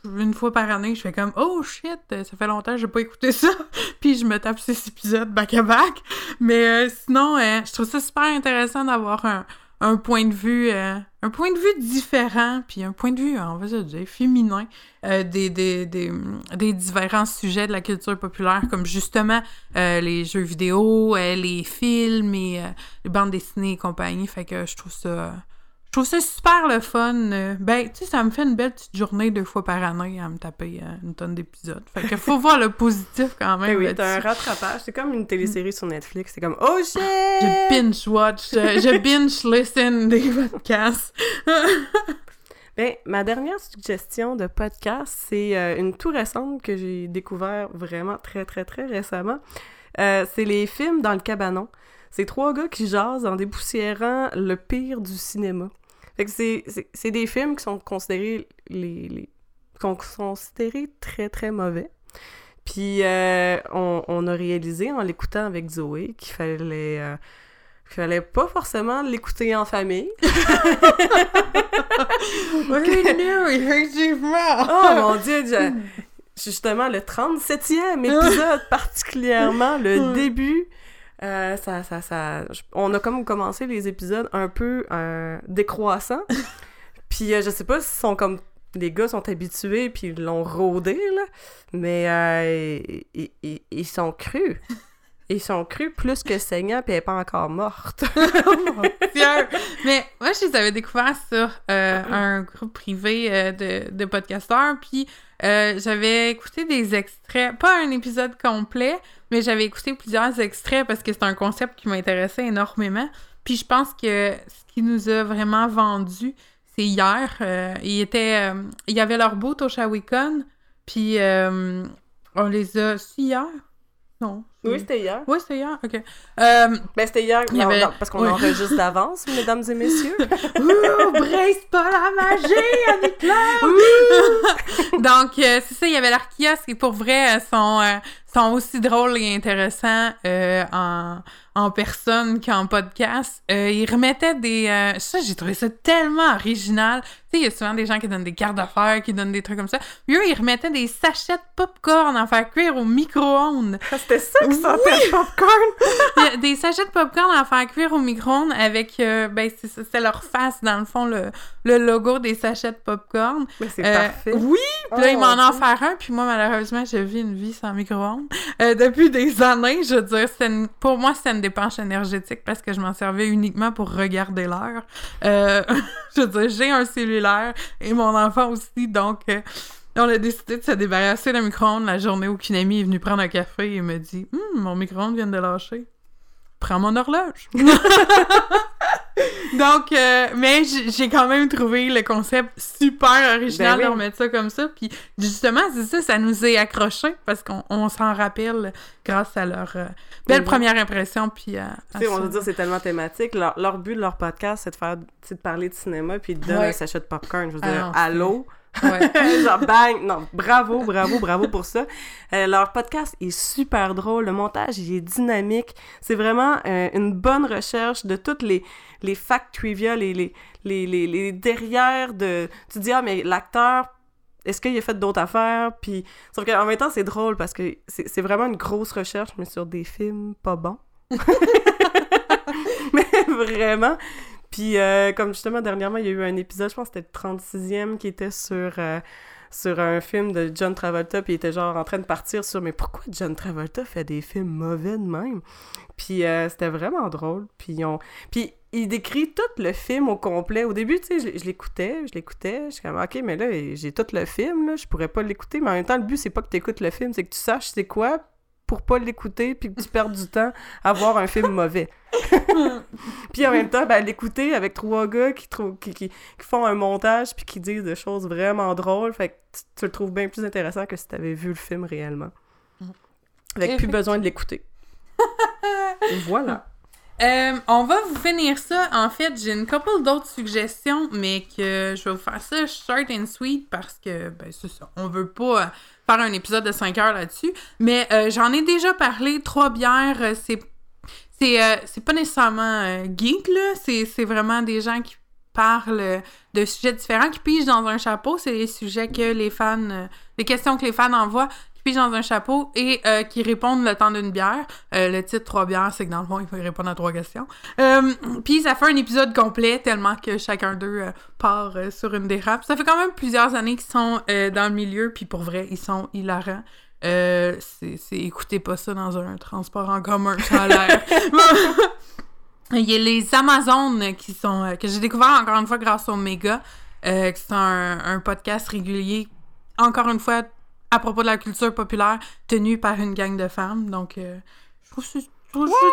une, fois par année, je fais comme Oh shit, ça fait longtemps que j'ai pas écouté ça. [LAUGHS] Puis je me tape ces épisodes back-à-back. Mais sinon, je trouve ça super intéressant d'avoir un un point de vue euh, un point de vue différent puis un point de vue on va dire féminin euh, des, des, des, des, différents sujets de la culture populaire comme justement euh, les jeux vidéo les films et les bandes dessinées et compagnie. Fait que je trouve ça trouve ça super le fun. Euh, ben, tu sais, ça me fait une belle petite journée deux fois par année à me taper euh, une tonne d'épisodes. Fait qu'il faut [LAUGHS] voir le positif quand même. Ben oui, t'as un rattrapage. C'est comme une télésérie sur Netflix. C'est comme, oh shit! Je binge-watch, euh, je binge-listen [LAUGHS] des podcasts. [LAUGHS] ben, ma dernière suggestion de podcast, c'est une tout récente que j'ai découvert vraiment très, très, très récemment. c'est les films dans le cabanon. C'est trois gars qui jasent en dépoussiérant le pire du cinéma. Fait que c'est des films qui sont considérés les, les sont considérés très très mauvais. Puis euh, on, on, a réalisé en l'écoutant avec Zoé qu'il fallait euh, qu'il fallait pas forcément l'écouter en famille. [LAUGHS] [LAUGHS] oh mon dieu, [LAUGHS] justement le 37e épisode particulièrement le début euh, ça, ça, ça, on a comme commencé les épisodes un peu euh, décroissants. [LAUGHS] puis euh, je sais pas si sont comme les gars sont habitués puis ils l'ont rodé là, mais ils, sont crus. Ils sont crus plus que saignants puis elle est pas encore morte. [LAUGHS] mais moi je les avais découvert sur un groupe privé de, de podcasteurs puis j'avais écouté des extraits, pas un épisode complet, mais j'avais écouté plusieurs extraits parce que c'est un concept qui m'intéressait énormément. Puis je pense que ce qui nous a vraiment vendu, c'est hier. Euh, il était, euh, il y avait leur boot au Shawicon, puis euh, on les a... Si hier? Non. Oui, c'était hier. Oui, c'était hier, ok. Euh, ben, c'était hier, non, avait... parce qu'on enregistre d'avance, [LAUGHS] mesdames et messieurs. [LAUGHS] Ouh, brace pas la magie, Annie [LAUGHS] Donc, c'est ça, il y avait kiosque, et pour vrai, sont, sont aussi drôles et intéressants euh, en, en personne qu'en podcast. Euh, ils remettaient des... Euh, ça, j'ai trouvé ça tellement original. Tu sais, il y a souvent des gens qui donnent des cartes d'affaires, qui donnent des trucs comme ça. Puis eux, ils remettaient des sachets de popcorn à faire cuire au micro-ondes. Ah, c'était ça que oui! popcorn! [LAUGHS] des sachets de popcorn à faire cuire au micro-ondes avec... ben, c'est leur face, dans le fond, le, le logo des sachets de popcorn. Mais c'est parfait. Oui! Puis là, ils oh, m'en ont offert un, puis moi, malheureusement, je vis une vie sans micro-ondes. Euh, depuis des années, je veux dire, une, pour moi, c'est une dépense énergétique parce que je m'en servais uniquement pour regarder l'heure. Euh, [LAUGHS] je veux dire, j'ai un cellulaire et mon enfant aussi, donc euh, on a décidé de se débarrasser d'un micro-ondes la journée où une amie est venue prendre un café et me dit hum, Mon micro-ondes vient de lâcher. Prends mon horloge. [LAUGHS] Donc, euh, mais j'ai quand même trouvé le concept super original ben de remettre ça comme ça. Puis justement, c'est ça, ça nous est accroché parce qu'on s'en rappelle grâce à leur euh, belle ben première impression. Puis à, on veut dire, c'est tellement thématique. Leur, but de leur podcast, c'est de faire, de parler de cinéma puis de donner un sachet de popcorn. Je veux dire, ah allô? Ouais. [LAUGHS] Genre, bang! Non, bravo, bravo, bravo pour ça. Euh, leur podcast est super drôle. Le montage, il est dynamique. C'est vraiment euh, une bonne recherche de toutes les, les facts trivia, les, les, les, les, derrière de... Tu dis, ah, mais l'acteur, est-ce qu'il a fait d'autres affaires? Puis, sauf qu'en même temps, c'est drôle parce que c'est vraiment une grosse recherche, mais sur des films pas bons. [LAUGHS] mais vraiment. Puis, euh, comme justement, dernièrement, il y a eu un épisode, je pense que c'était le 36e, qui était sur, euh, sur un film de John Travolta, puis il était genre en train de partir sur « Mais pourquoi John Travolta fait des films mauvais de même? » Puis euh, c'était vraiment drôle. Puis, on... puis il décrit tout le film au complet. Au début, tu sais, je, l'écoutais, je l'écoutais, je suis comme « Ok, mais là, j'ai tout le film, là, je pourrais pas l'écouter. » Mais en même temps, le but, c'est pas que tu écoutes le film, c'est que tu saches c'est quoi, pour pas l'écouter puis que tu perds du temps à voir un film mauvais. [LAUGHS] puis en même temps, ben, l'écouter avec trois gars qui, qui, qui, font un montage puis qui disent des choses vraiment drôles, fait que tu, le trouves bien plus intéressant que si tu avais vu le film réellement. Avec plus besoin de l'écouter. [LAUGHS] voilà. Euh, on va vous finir ça. En fait, j'ai une couple d'autres suggestions, mais que je vais vous faire ça short and sweet parce que, ben, c'est ça. On veut pas faire un épisode de 5 heures là-dessus. Mais euh, j'en ai déjà parlé. Trois bières, euh, c'est. Euh, c'est pas nécessairement geek, là. C'est, vraiment des gens qui parlent de sujets différents, qui pigent dans un chapeau. C'est les sujets que les fans. les questions que les fans envoient pigent dans un chapeau et euh, qui répondent le temps d'une bière. Euh, le titre Trois bières, c'est que dans le fond, il faut répondre à trois questions. Euh, Puis ça fait un épisode complet tellement que chacun d'eux part sur une dérape. Ça fait quand même plusieurs années qu'ils sont dans le milieu, puis pour vrai, ils sont hilarants. C'est, c'est- écoutez pas ça dans un transport en commun, ça a l'air. [LAUGHS] Il y a les Amazones qui sont que j'ai découvert encore une fois grâce au Méga, euh, sont un, un podcast régulier, encore une fois à propos de la culture populaire, tenu par une gang de femmes. Donc, euh, je trouve que je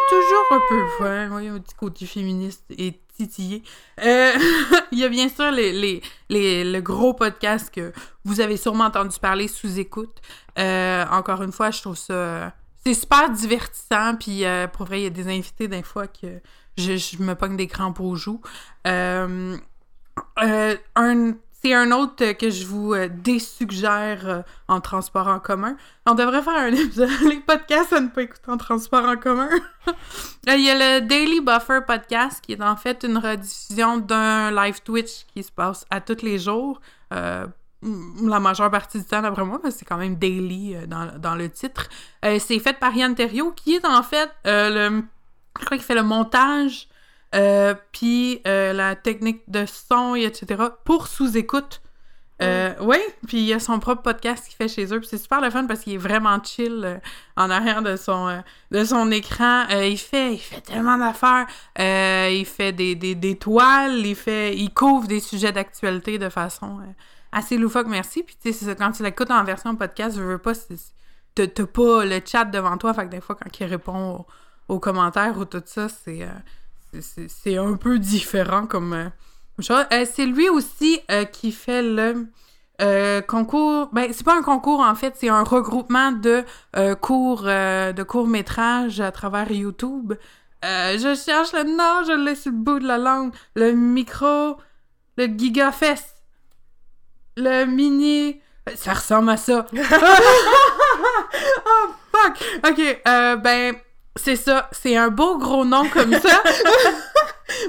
toujours un peu fun. Oui, un petit côté féministe et titillé. Euh, [LAUGHS] il y a bien sûr les, les, les- le gros podcast que vous avez sûrement entendu parler sous écoute. Euh, encore une fois, je trouve ça. c'est super divertissant, puis euh, pour vrai, il y a des invités des fois que je, je me pogne des crampes aux joues. Un, c'est un autre que je vous euh, désuggère euh, en transport en commun. On devrait faire un épisode, [LAUGHS] les podcasts à ne pas écouter en transport en commun. [LAUGHS] Euh, Il y a le Daily Buffer podcast qui est en fait une rediffusion d'un live Twitch qui se passe à tous les jours. Euh, la majeure partie du temps, d'après moi, parce c'est quand même daily euh, dans, dans le titre. Euh, c'est fait par Yann Terriot, qui est en fait euh, le. Je crois qu'il fait le montage, euh, puis euh, la technique de son, et etc. pour sous-écoute. Euh, Oui, puis il y a son propre podcast qu'il fait chez eux, puis c'est super le fun parce qu'il est vraiment chill euh, en arrière de son, euh, de son écran. Il, fait, il fait tellement d'affaires. Il fait des, des, des toiles, il, fait, il couvre des sujets d'actualité de façon assez loufoque, merci. Puis tu sais, quand tu l'écoutes en version podcast, je veux pas, t'as pas le chat devant toi, fait que des fois, quand il répond aux, aux commentaires ou tout ça, c'est c'est- un peu différent comme euh, chose. Euh, c'est lui aussi euh, qui fait le euh, concours. Ben, c'est pas un concours en fait, c'est un regroupement de euh, euh, de courts métrages à travers YouTube. Euh, je cherche le nom, je l'ai sur le bout de la langue. Le micro, le gigafest, le mini. Ça ressemble à ça. [LAUGHS] [LAUGHS] oh fuck. Ok, euh, ben c'est ça. C'est un beau gros nom comme ça. [LAUGHS]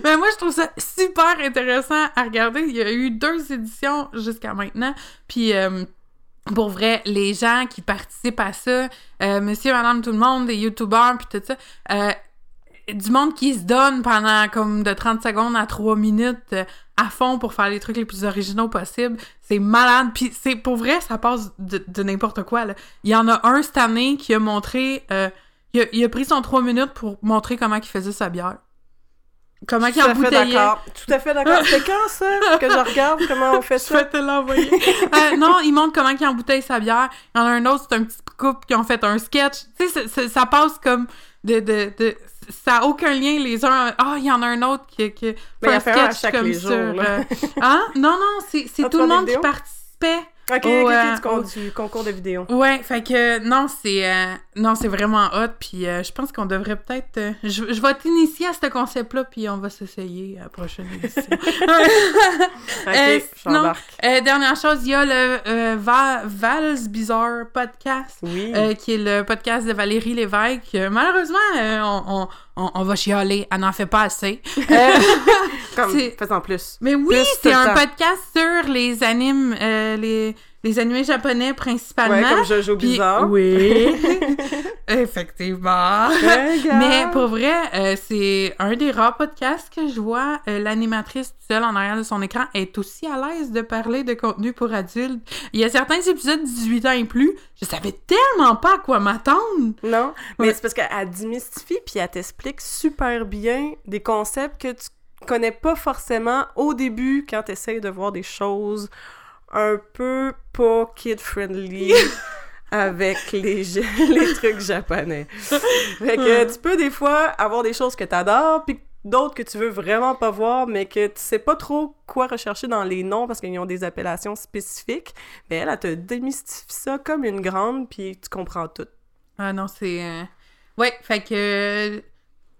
Ben moi, je trouve ça super intéressant à regarder. Il y a eu deux éditions jusqu'à maintenant. Puis, euh, pour vrai, les gens qui participent à ça, euh, monsieur, madame, tout le monde, des youtubeurs, puis tout ça, euh, du monde qui se donne pendant comme de 30 secondes à 3 minutes euh, à fond pour faire les trucs les plus originaux possibles. C'est malade. Puis c'est pour vrai, ça passe de, de n'importe quoi. Là. Il y en a un cette année qui a montré... il, a, il a pris son 3 minutes pour montrer comment il faisait sa bière. Comment il Tout à fait embouteillait. Tout à fait d'accord. C'est quand ça que je regarde comment on fait [LAUGHS] Je vais ça? te l'envoyer. Euh, non, il montre comment il embouteille sa bière. Il y en a un autre, c'est un petit couple qui ont fait un sketch. Tu sais, ça- ça- ça passe comme de... de, de ça n'a aucun lien les uns... Ah, il y en a un autre qui, qui fait Mais il un à sketch chaque comme les jours, euh, [LAUGHS] Hein? Non, non, c'est c'est Ah, tout le monde qui participait. Ok, ok, euh, du, du concours de vidéo. Ouais, fait que non, c'est euh, non, c'est vraiment hot. Puis euh, je pense qu'on devrait peut-être. euh, je, je vais t'initier à ce concept-là, puis on va s'essayer à la prochaine édition. [LAUGHS] [LAUGHS] Ok, Euh, sinon, j'embarque. Euh, dernière chose, il y a le euh, Va- Val's Bizarre Podcast. Oui. euh, qui est le podcast de Valérie Lévesque. Euh, malheureusement, euh, on, on, on, va chialer, elle n'en fait pas assez. Euh, [LAUGHS] Comme, c'est- fais en plus. mais oui, c'est un podcast sur les animes, euh, les, les animés japonais principalement. Ouais, comme Jojo Puis- Bizarre. Oui, [LAUGHS] effectivement. Regarde. Mais pour vrai, euh, c'est un des rares podcasts que je vois. euh, L'animatrice seule en arrière de son écran est aussi à l'aise de parler de contenu pour adultes. Il y a certains épisodes 18 ans et plus, je savais tellement pas à quoi m'attendre. Non, mais Ouais. c'est parce qu'elle démystifie puis elle t'explique super bien des concepts que tu connais pas forcément au début quand tu essayes de voir des choses un peu pas kid-friendly [LAUGHS] avec les, [LAUGHS] les trucs japonais. Fait que tu peux des fois avoir des choses que t'adores puis d'autres que tu veux vraiment pas voir mais que tu sais pas trop quoi rechercher dans les noms parce qu'ils ont des appellations spécifiques. Mais elle, elle te démystifie ça comme une grande puis tu comprends tout. Ah non, c'est. euh, Ouais, fait que.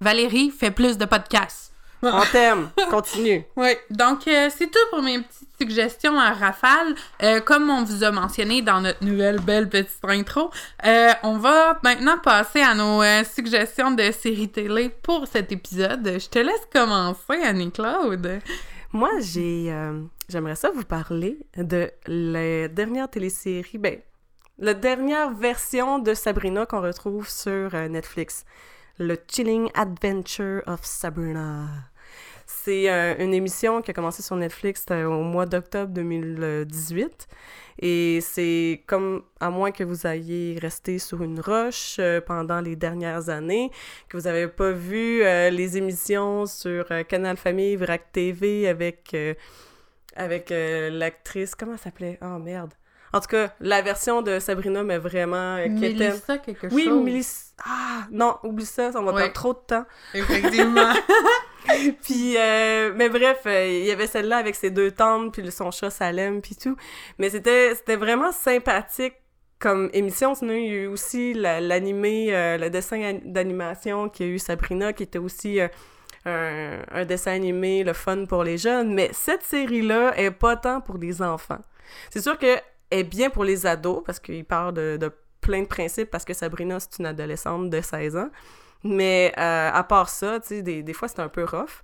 Valérie fait plus de podcasts. On [LAUGHS] t'aime. Continue. Oui, donc euh, c'est tout pour mes petites suggestions à rafale. Euh, comme on vous a mentionné dans notre nouvelle belle petite intro, euh, on va maintenant passer à nos suggestions de séries télé pour cet épisode. Je te laisse commencer, Annie-Claude. Moi, j'ai, j'aimerais ça vous parler de la dernière télésérie, ben, la dernière version de Sabrina qu'on retrouve sur Netflix. Le Chilling Adventure of Sabrina. C'est euh, une émission qui a commencé sur Netflix au mois d'octobre 2018. Et c'est comme, à moins que vous ayez resté sur une roche euh, pendant les dernières années, que vous n'avez pas vu euh, les émissions sur euh, Canal Famille, Vrac TV avec, avec l'actrice, comment elle s'appelait? Oh merde. En tout cas, la version de Sabrina, mais vraiment. Mélissa quelque Oui, chose. Mélissa. Ah, non, oublie ça, ça va Ouais. perdre trop de temps. Effectivement. [LAUGHS] [LAUGHS] Puis, euh, mais bref, euh, il y avait celle-là avec ses deux tantes, puis son chat Salem, puis tout. Mais c'était vraiment sympathique comme émission. Sinon, il y a eu aussi la- l'animé, euh, le dessin an- d'animation qui a eu Sabrina, qui était aussi un, dessin animé, le fun pour les jeunes. Mais cette série-là est pas tant pour les enfants. C'est sûr qu'elle est bien pour les ados, parce qu'il parle de plein de principes, parce que Sabrina, c'est une adolescente de 16 ans. Mais euh, à part ça, tu sais, des, des fois, c'est un peu rough.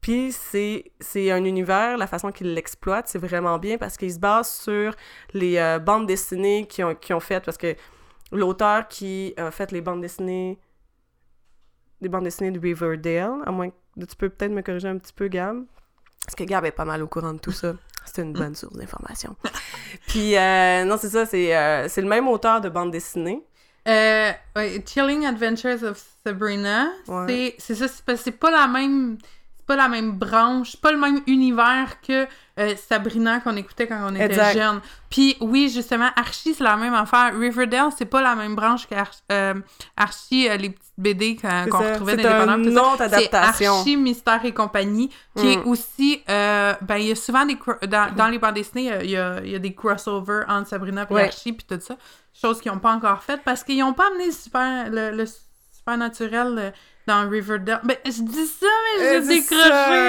Puis c'est c'est un univers, la façon qu'il l'exploite, c'est vraiment bien parce qu'il se base sur les euh, bandes dessinées qui ont, qui ont fait, parce que l'auteur qui a fait les bandes dessinées, les bandes dessinées de Riverdale, à moins que tu peux peut-être me corriger un petit peu, Gab, parce que Gab est pas mal au courant de tout ça. C'est une bonne source d'information. Puis, euh, non, c'est ça, c'est euh, c'est le même auteur de bande dessinée. Euh, ouais, Chilling Adventures of Sabrina, Ouais. c'est c'est ça, c'est pas la même c'est pas la même branche, pas le même univers que euh, Sabrina qu'on écoutait quand on était Exact. jeune. Puis oui, justement, Archie, c'est la même affaire. Riverdale, c'est pas la même branche qu'Archie, Archie euh, les petites BD qu'on retrouvait dans les. C'est Archie, Mystère et compagnie, qui est Mm. aussi, euh, ben, il y a souvent des, dans, dans les bandes dessinées, il y a, il y a des crossovers entre Sabrina et Ouais. Archie, puis tout ça. Chose qu'ils n'ont pas encore faite, parce qu'ils n'ont pas amené le super, le, le supernaturel euh, dans Riverdale. Ben, je dis ça, mais j'ai décroché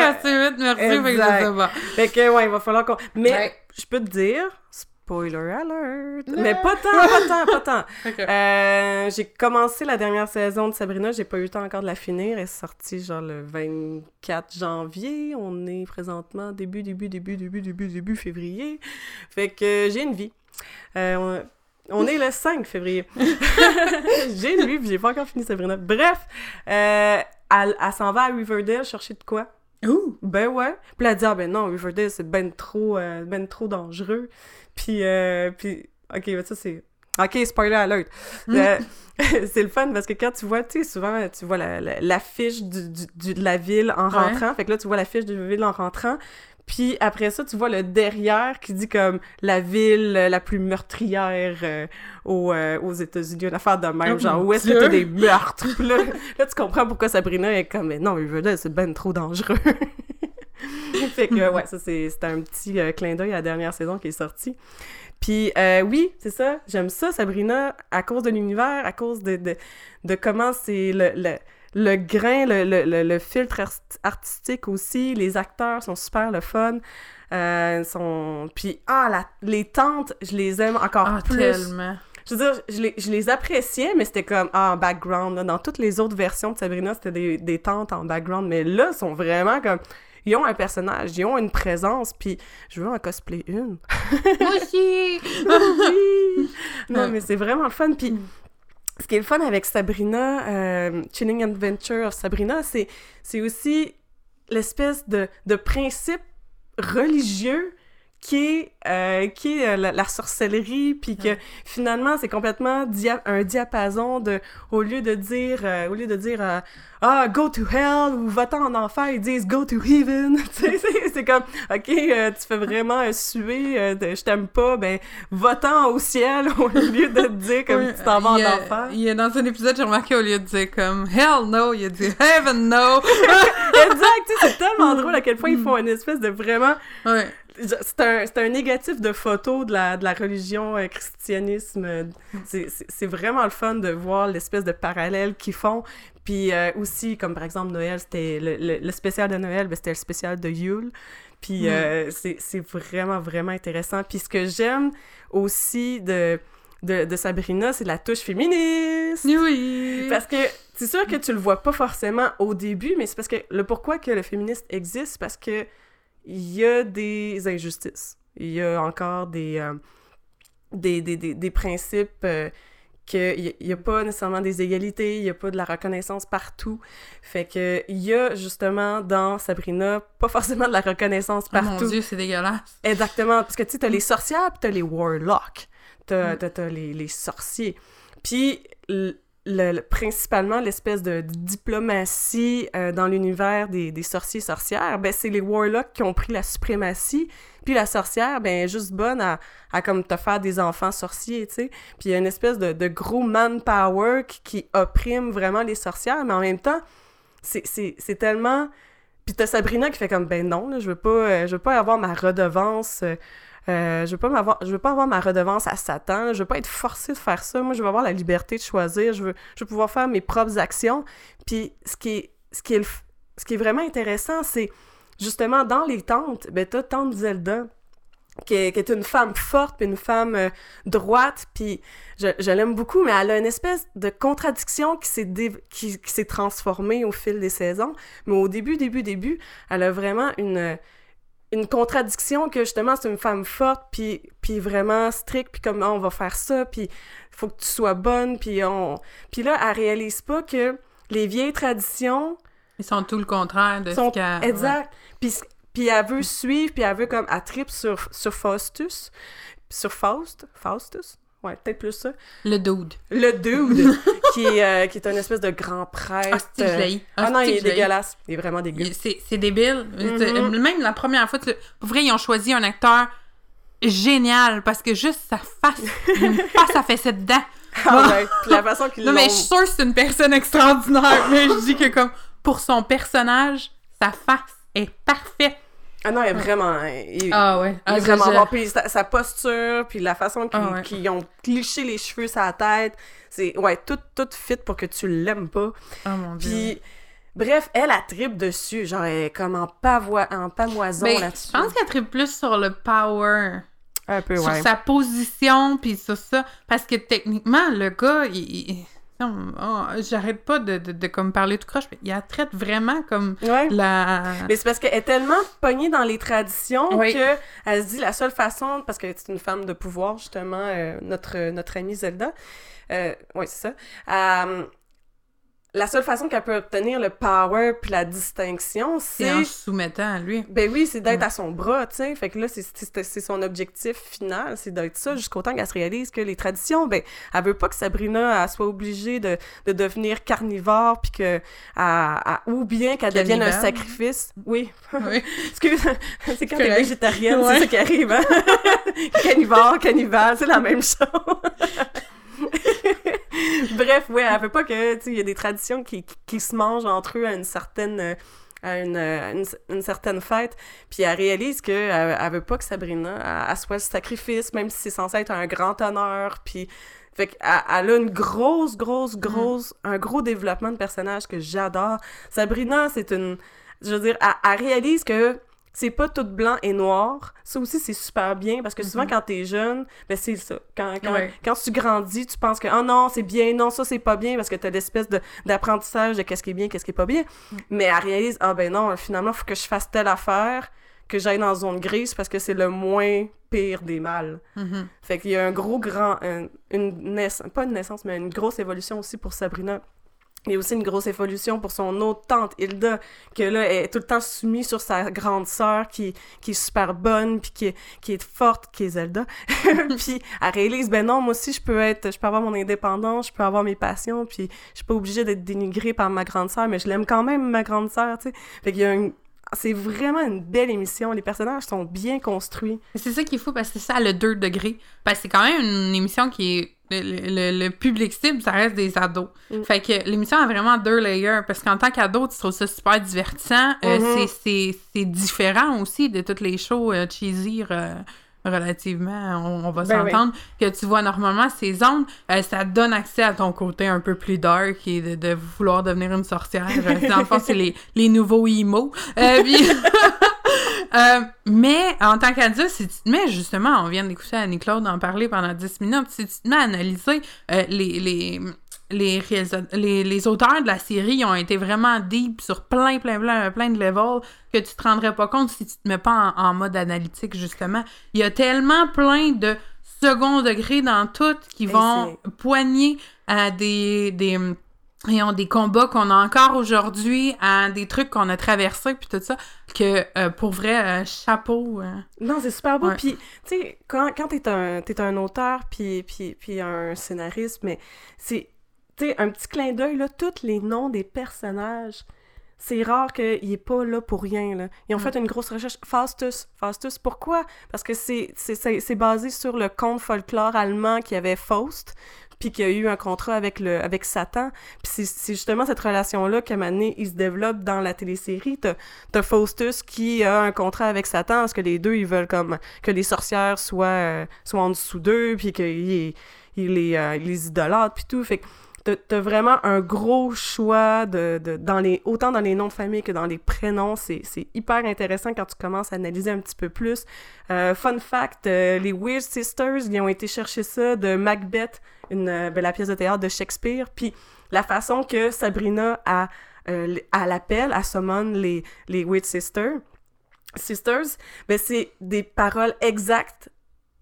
assez vite, merci, fait que Exact. sais pas. Fait que, ouais, il va falloir qu'on... Mais, Ouais. je peux te dire, spoiler alert, mais pas tant, pas tant, pas tant. [LAUGHS] Euh, j'ai commencé la dernière saison de Sabrina, j'ai pas eu le temps encore de la finir, elle est sortie genre le 24 janvier, on est présentement début, début, début, début, début, début février, fait que j'ai une vie. Euh, on... est le 5 février. [LAUGHS] j'ai puis j'ai pas encore fini Sabrina. Bref, euh, elle, elle s'en va à Riverdale chercher de quoi? Ouh! Ben ouais. Puis elle dit, ah ben non, Riverdale, c'est ben trop, euh, ben trop dangereux. Puis, euh, puis, ok, ben ça c'est... Ok, spoiler alert. Mm. Euh, [LAUGHS] c'est le fun parce que quand tu vois, tu sais, souvent, tu vois la- la- l'affiche du, du- du- de la ville en Ouais. rentrant. Fait que là, tu vois l'affiche de la ville en rentrant. Puis après ça, tu vois le derrière qui dit comme la ville euh, la plus meurtrière euh, aux, euh, aux États-Unis, une affaire de même, Oh genre où est-ce que t'as des meurtres? Puis là, [LAUGHS] là, tu comprends pourquoi Sabrina est comme, mais non, Riverdale, c'est ben trop dangereux. [LAUGHS] fait que, ouais, ça, c'est c'est un petit euh, clin d'œil à la dernière saison qui est sortie. Puis, euh, oui, c'est ça, j'aime ça, Sabrina, à cause de l'univers, à cause de, de, de comment c'est le, le, le grain, le, le, le, le filtre art- artistique aussi, les acteurs sont super le fun. Euh, sont... Puis, ah, la- les tantes, je les aime encore Ah, plus. tellement. Je veux dire, je les, je les appréciais, mais c'était comme, ah, en background. là. Dans toutes les autres versions de Sabrina, c'était des, des tantes en background. Mais là, ils sont vraiment comme. Ils ont un personnage, ils ont une présence, puis je veux en cosplay une. Moi aussi! [LAUGHS] oui! [LAUGHS] Non, mais c'est vraiment le fun. Puis ce qui est le fun avec Sabrina, euh, Chilling Adventure of Sabrina, c'est, aussi l'espèce de, de principe religieux qui est, euh, qui est euh, la, la sorcellerie, puis que finalement, c'est complètement dia- un diapason de, au lieu de dire, euh, au lieu de dire, euh, ah, go to hell, ou va-t'en en enfer, ils disent go to heaven, [LAUGHS] c'est, c'est comme, ok, euh, tu fais vraiment suer, euh, de, je t'aime pas, ben, va-t'en au ciel, [LAUGHS] au lieu de te dire comme tu t'en vas en a- enfer. Il y a dans un épisode, j'ai remarqué, au lieu de dire comme Hell no, il a dit Heaven no! [LAUGHS] exact, c'est tellement drôle à quel point ils font une espèce de vraiment ouais. C'est un, un négatif de photo de la, de la religion euh, christianisme. C'est, vraiment le fun de voir l'espèce de parallèle qu'ils font. Puis euh, aussi, comme par exemple Noël, c'était le, le, le spécial de Noël, ben, c'était le spécial de Yule. Puis euh, c'est, vraiment, vraiment intéressant. Puis ce que j'aime aussi de, de, de Sabrina, c'est la touche féministe. Oui! Parce que c'est sûr que tu le vois pas forcément au début, mais c'est parce que le pourquoi que le féministe existe, c'est parce que il y a des injustices. Il y a encore des, euh, des, des, des, des, principes euh, qu'il n'y a pas nécessairement des égalités, il n'y a pas de la reconnaissance partout. Fait que il y a justement dans Sabrina pas forcément de la reconnaissance partout. Oh mon dieu, c'est dégueulasse. Exactement, parce que tu sais, t'as les sorcières puis t'as les warlocks. T'as, mm. t'as, les, les sorciers. Puis le, principalement l'espèce de diplomatie euh, dans l'univers des, des sorciers sorcières, ben c'est les warlocks qui ont pris la suprématie, puis la sorcière, ben est juste bonne à, à comme te faire des enfants sorciers, tu sais. Puis il y a une espèce de, de gros manpower qui, qui opprime vraiment les sorcières, mais en même temps, c'est tellement... Puis t'as Sabrina qui fait comme, ben non, là, je veux pas, euh, je veux pas avoir ma redevance... Euh, euh, je veux pas m'avoir, je veux pas avoir ma redevance à Satan. Je veux pas être forcée de faire ça. Moi, je veux avoir la liberté de choisir. Je veux, je veux pouvoir faire mes propres actions. Puis, ce qui est, ce qui est, le, ce qui est vraiment intéressant, c'est justement dans les tantes, ben t'as tante Zelda. Qui est, qui est, une femme forte, puis une femme euh, droite, puis je, je l'aime beaucoup, mais elle a une espèce de contradiction qui s'est qui, qui s'est transformée au fil des saisons. Mais au début, début, début, elle a vraiment une une contradiction que justement c'est une femme forte puis puis vraiment stricte puis comment on va faire ça puis faut que tu sois bonne puis on puis là elle réalise pas que les vieilles traditions ils sont tout le contraire de sont... ce qu'elle exact puis puis elle veut suivre puis elle veut comme elle tripe sur sur Faustus sur Faust? Faustus? Ouais, peut-être plus ça. Le dude. Le dude, [LAUGHS] qui, est, euh, qui est une espèce de grand prêtre. Ah, c'est ah, ah non, il est dégueulasse. Il est vraiment dégueulasse. C'est débile. Mm -hmm. Même la première fois, tu... pour vrai, ils ont choisi un acteur génial parce que juste sa face, [LAUGHS] une face à fesser dedans. Ah ouais, puis la façon qu'il Non, mais je suis sûre que c'est une personne extraordinaire, mais je dis que comme pour son personnage, sa face est parfaite. Ah non, il est vraiment. Il, ah ouais. Ah, il est vraiment bon. Puis sa, sa, posture, puis la façon qu'ils ah ouais. qu ont cliché les cheveux la tête, c'est. Ouais, tout, tout fit pour que tu l'aimes pas. Oh mon dieu. Puis. Bref, elle, a tripe dessus, genre, elle est comme en, pavois, en pamoison ben, là-dessus. Je pense qu'elle tripe plus sur le power. Un peu, sur ouais. sa position, puis sur ça. Parce que techniquement, le gars, il, j'arrête pas de, de, de, comme parler tout croche, mais il la traite vraiment comme ouais. la... Mais c'est parce qu'elle est tellement pognée dans les traditions oui. que elle se dit la seule façon, parce que c'est une femme de pouvoir, justement, euh, notre, notre amie Zelda, euh, oui, c'est ça, euh, la seule façon qu'elle peut obtenir le power puis la distinction, c'est... en se soumettant à lui. Ben oui, c'est d'être à son bras, tu sais. Fait que là, c'est son objectif final, c'est d'être ça jusqu'au temps qu'elle se réalise que les traditions, ben, elle veut pas que Sabrina elle soit obligée de, de devenir carnivore puis que... Elle, ou bien qu'elle devienne un sacrifice. Oui. oui. [LAUGHS] Excuse, c'est quand t'es végétarienne, ouais. c'est ça qui arrive, hein? [LAUGHS] Carnivore, cannibale, c'est la même chose. [LAUGHS] [LAUGHS] Bref, ouais, elle veut pas que, tu sais, il y a des traditions qui, qui, qui, se mangent entre eux à une certaine, à une, une, une certaine fête, puis elle réalise que elle, elle veut pas que Sabrina, elle, elle soit le sacrifice, même si c'est censé être un grand honneur, puis fait qu'elle elle a une grosse, grosse, grosse, mm. un gros développement de personnage que j'adore. Sabrina, c'est une, je veux dire, elle, elle réalise que c'est pas tout blanc et noir. Ça aussi, c'est super bien parce que souvent, mm -hmm. quand t'es jeune, ben c'est ça. Quand, quand, ouais. quand tu grandis, tu penses que, oh non, c'est bien, non, ça, c'est pas bien parce que t'as l'espèce d'apprentissage de, de qu'est-ce qui est bien, qu'est-ce qui est pas bien. Mm. Mais elle réalise, ah ben non, finalement, il faut que je fasse telle affaire, que j'aille dans la zone grise parce que c'est le moins pire des mâles. Mm -hmm. Fait qu'il y a un gros, grand, un, une naissance, pas une naissance, mais une grosse évolution aussi pour Sabrina il y a aussi une grosse évolution pour son autre tante, Hilda, que là, est tout le temps soumise sur sa grande sœur qui, qui est super bonne, puis qui est, qui est forte, qui est Zelda. [LAUGHS] puis elle réalise, ben non, moi aussi, je peux être, je peux avoir mon indépendance, je peux avoir mes passions, puis je suis pas obligée d'être dénigrée par ma grande sœur, mais je l'aime quand même, ma grande sœur, tu sais. Fait qu'il y a un, c'est vraiment une belle émission. Les personnages sont bien construits. C'est ça qu'il faut parce que c'est ça le 2 degrés. Parce que c'est quand même une émission qui est le, le, public cible, ça reste des ados. Mm. Fait que l'émission a vraiment deux layers, parce qu'en tant qu'ado, tu trouves ça super divertissant. Mhm. c'est- c'est c'est différent aussi de toutes les shows euh, cheesy euh, relativement, on, on va Ben s'entendre, que tu vois normalement ces ondes, euh, ça donne accès à ton côté un peu plus dark et de, de vouloir devenir une sorcière. Euh, Dans le fond, c'est les, les nouveaux emo. Puis- [LAUGHS] Euh, mais en tant qu'adulte, si tu te mets justement, on vient d'écouter Annie-Claude en parler pendant 10 minutes, si tu te mets à analyser euh, les, les, les, les, les auteurs de la série ont été vraiment deep sur plein, plein, plein, plein de levels que tu te rendrais pas compte si tu te mets pas en, en mode analytique, justement. Il y a tellement plein de second degré dans tout qui Et vont poigner à des... des ayons des combats qu'on a encore aujourd'hui, à des trucs qu'on a traversés, puis tout ça, que euh, pour vrai, euh, chapeau. euh. Non, c'est super beau. Ouais. Puis, tu sais, quand, quand t'es un, un auteur, puis, puis, puis un scénariste, mais c'est, tu sais, un petit clin d'œil, là, tous les noms des personnages, c'est rare qu'il est pas là pour rien, là. Ils ont Mm. fait une grosse recherche. Faustus. Faustus, pourquoi? Parce que c'est, basé sur le conte folklore allemand qui avait Faust, puis qui a eu un contrat avec, le, avec Satan. Puis c'est, justement cette relation-là qu'à un moment donné, il se développe dans la télésérie. T'as, t'as Faustus qui a un contrat avec Satan parce que les deux, ils veulent comme que les sorcières soient, euh, soient en dessous d'eux, puis qu'ils ils les, euh, les idolâtrent, puis tout. Fait que t'as, vraiment un gros choix de, de, dans les, autant dans les noms de famille que dans les prénoms. C'est, c'est hyper intéressant quand tu commences à analyser un petit peu plus. Euh, fun fact, euh, les Weird Sisters, ils ont été chercher ça de Macbeth, une, euh, ben, la pièce de théâtre de Shakespeare, puis la façon que Sabrina a, euh, à l'appel, à summon les, les Weird Sisters, Sisters, ben c'est des paroles exactes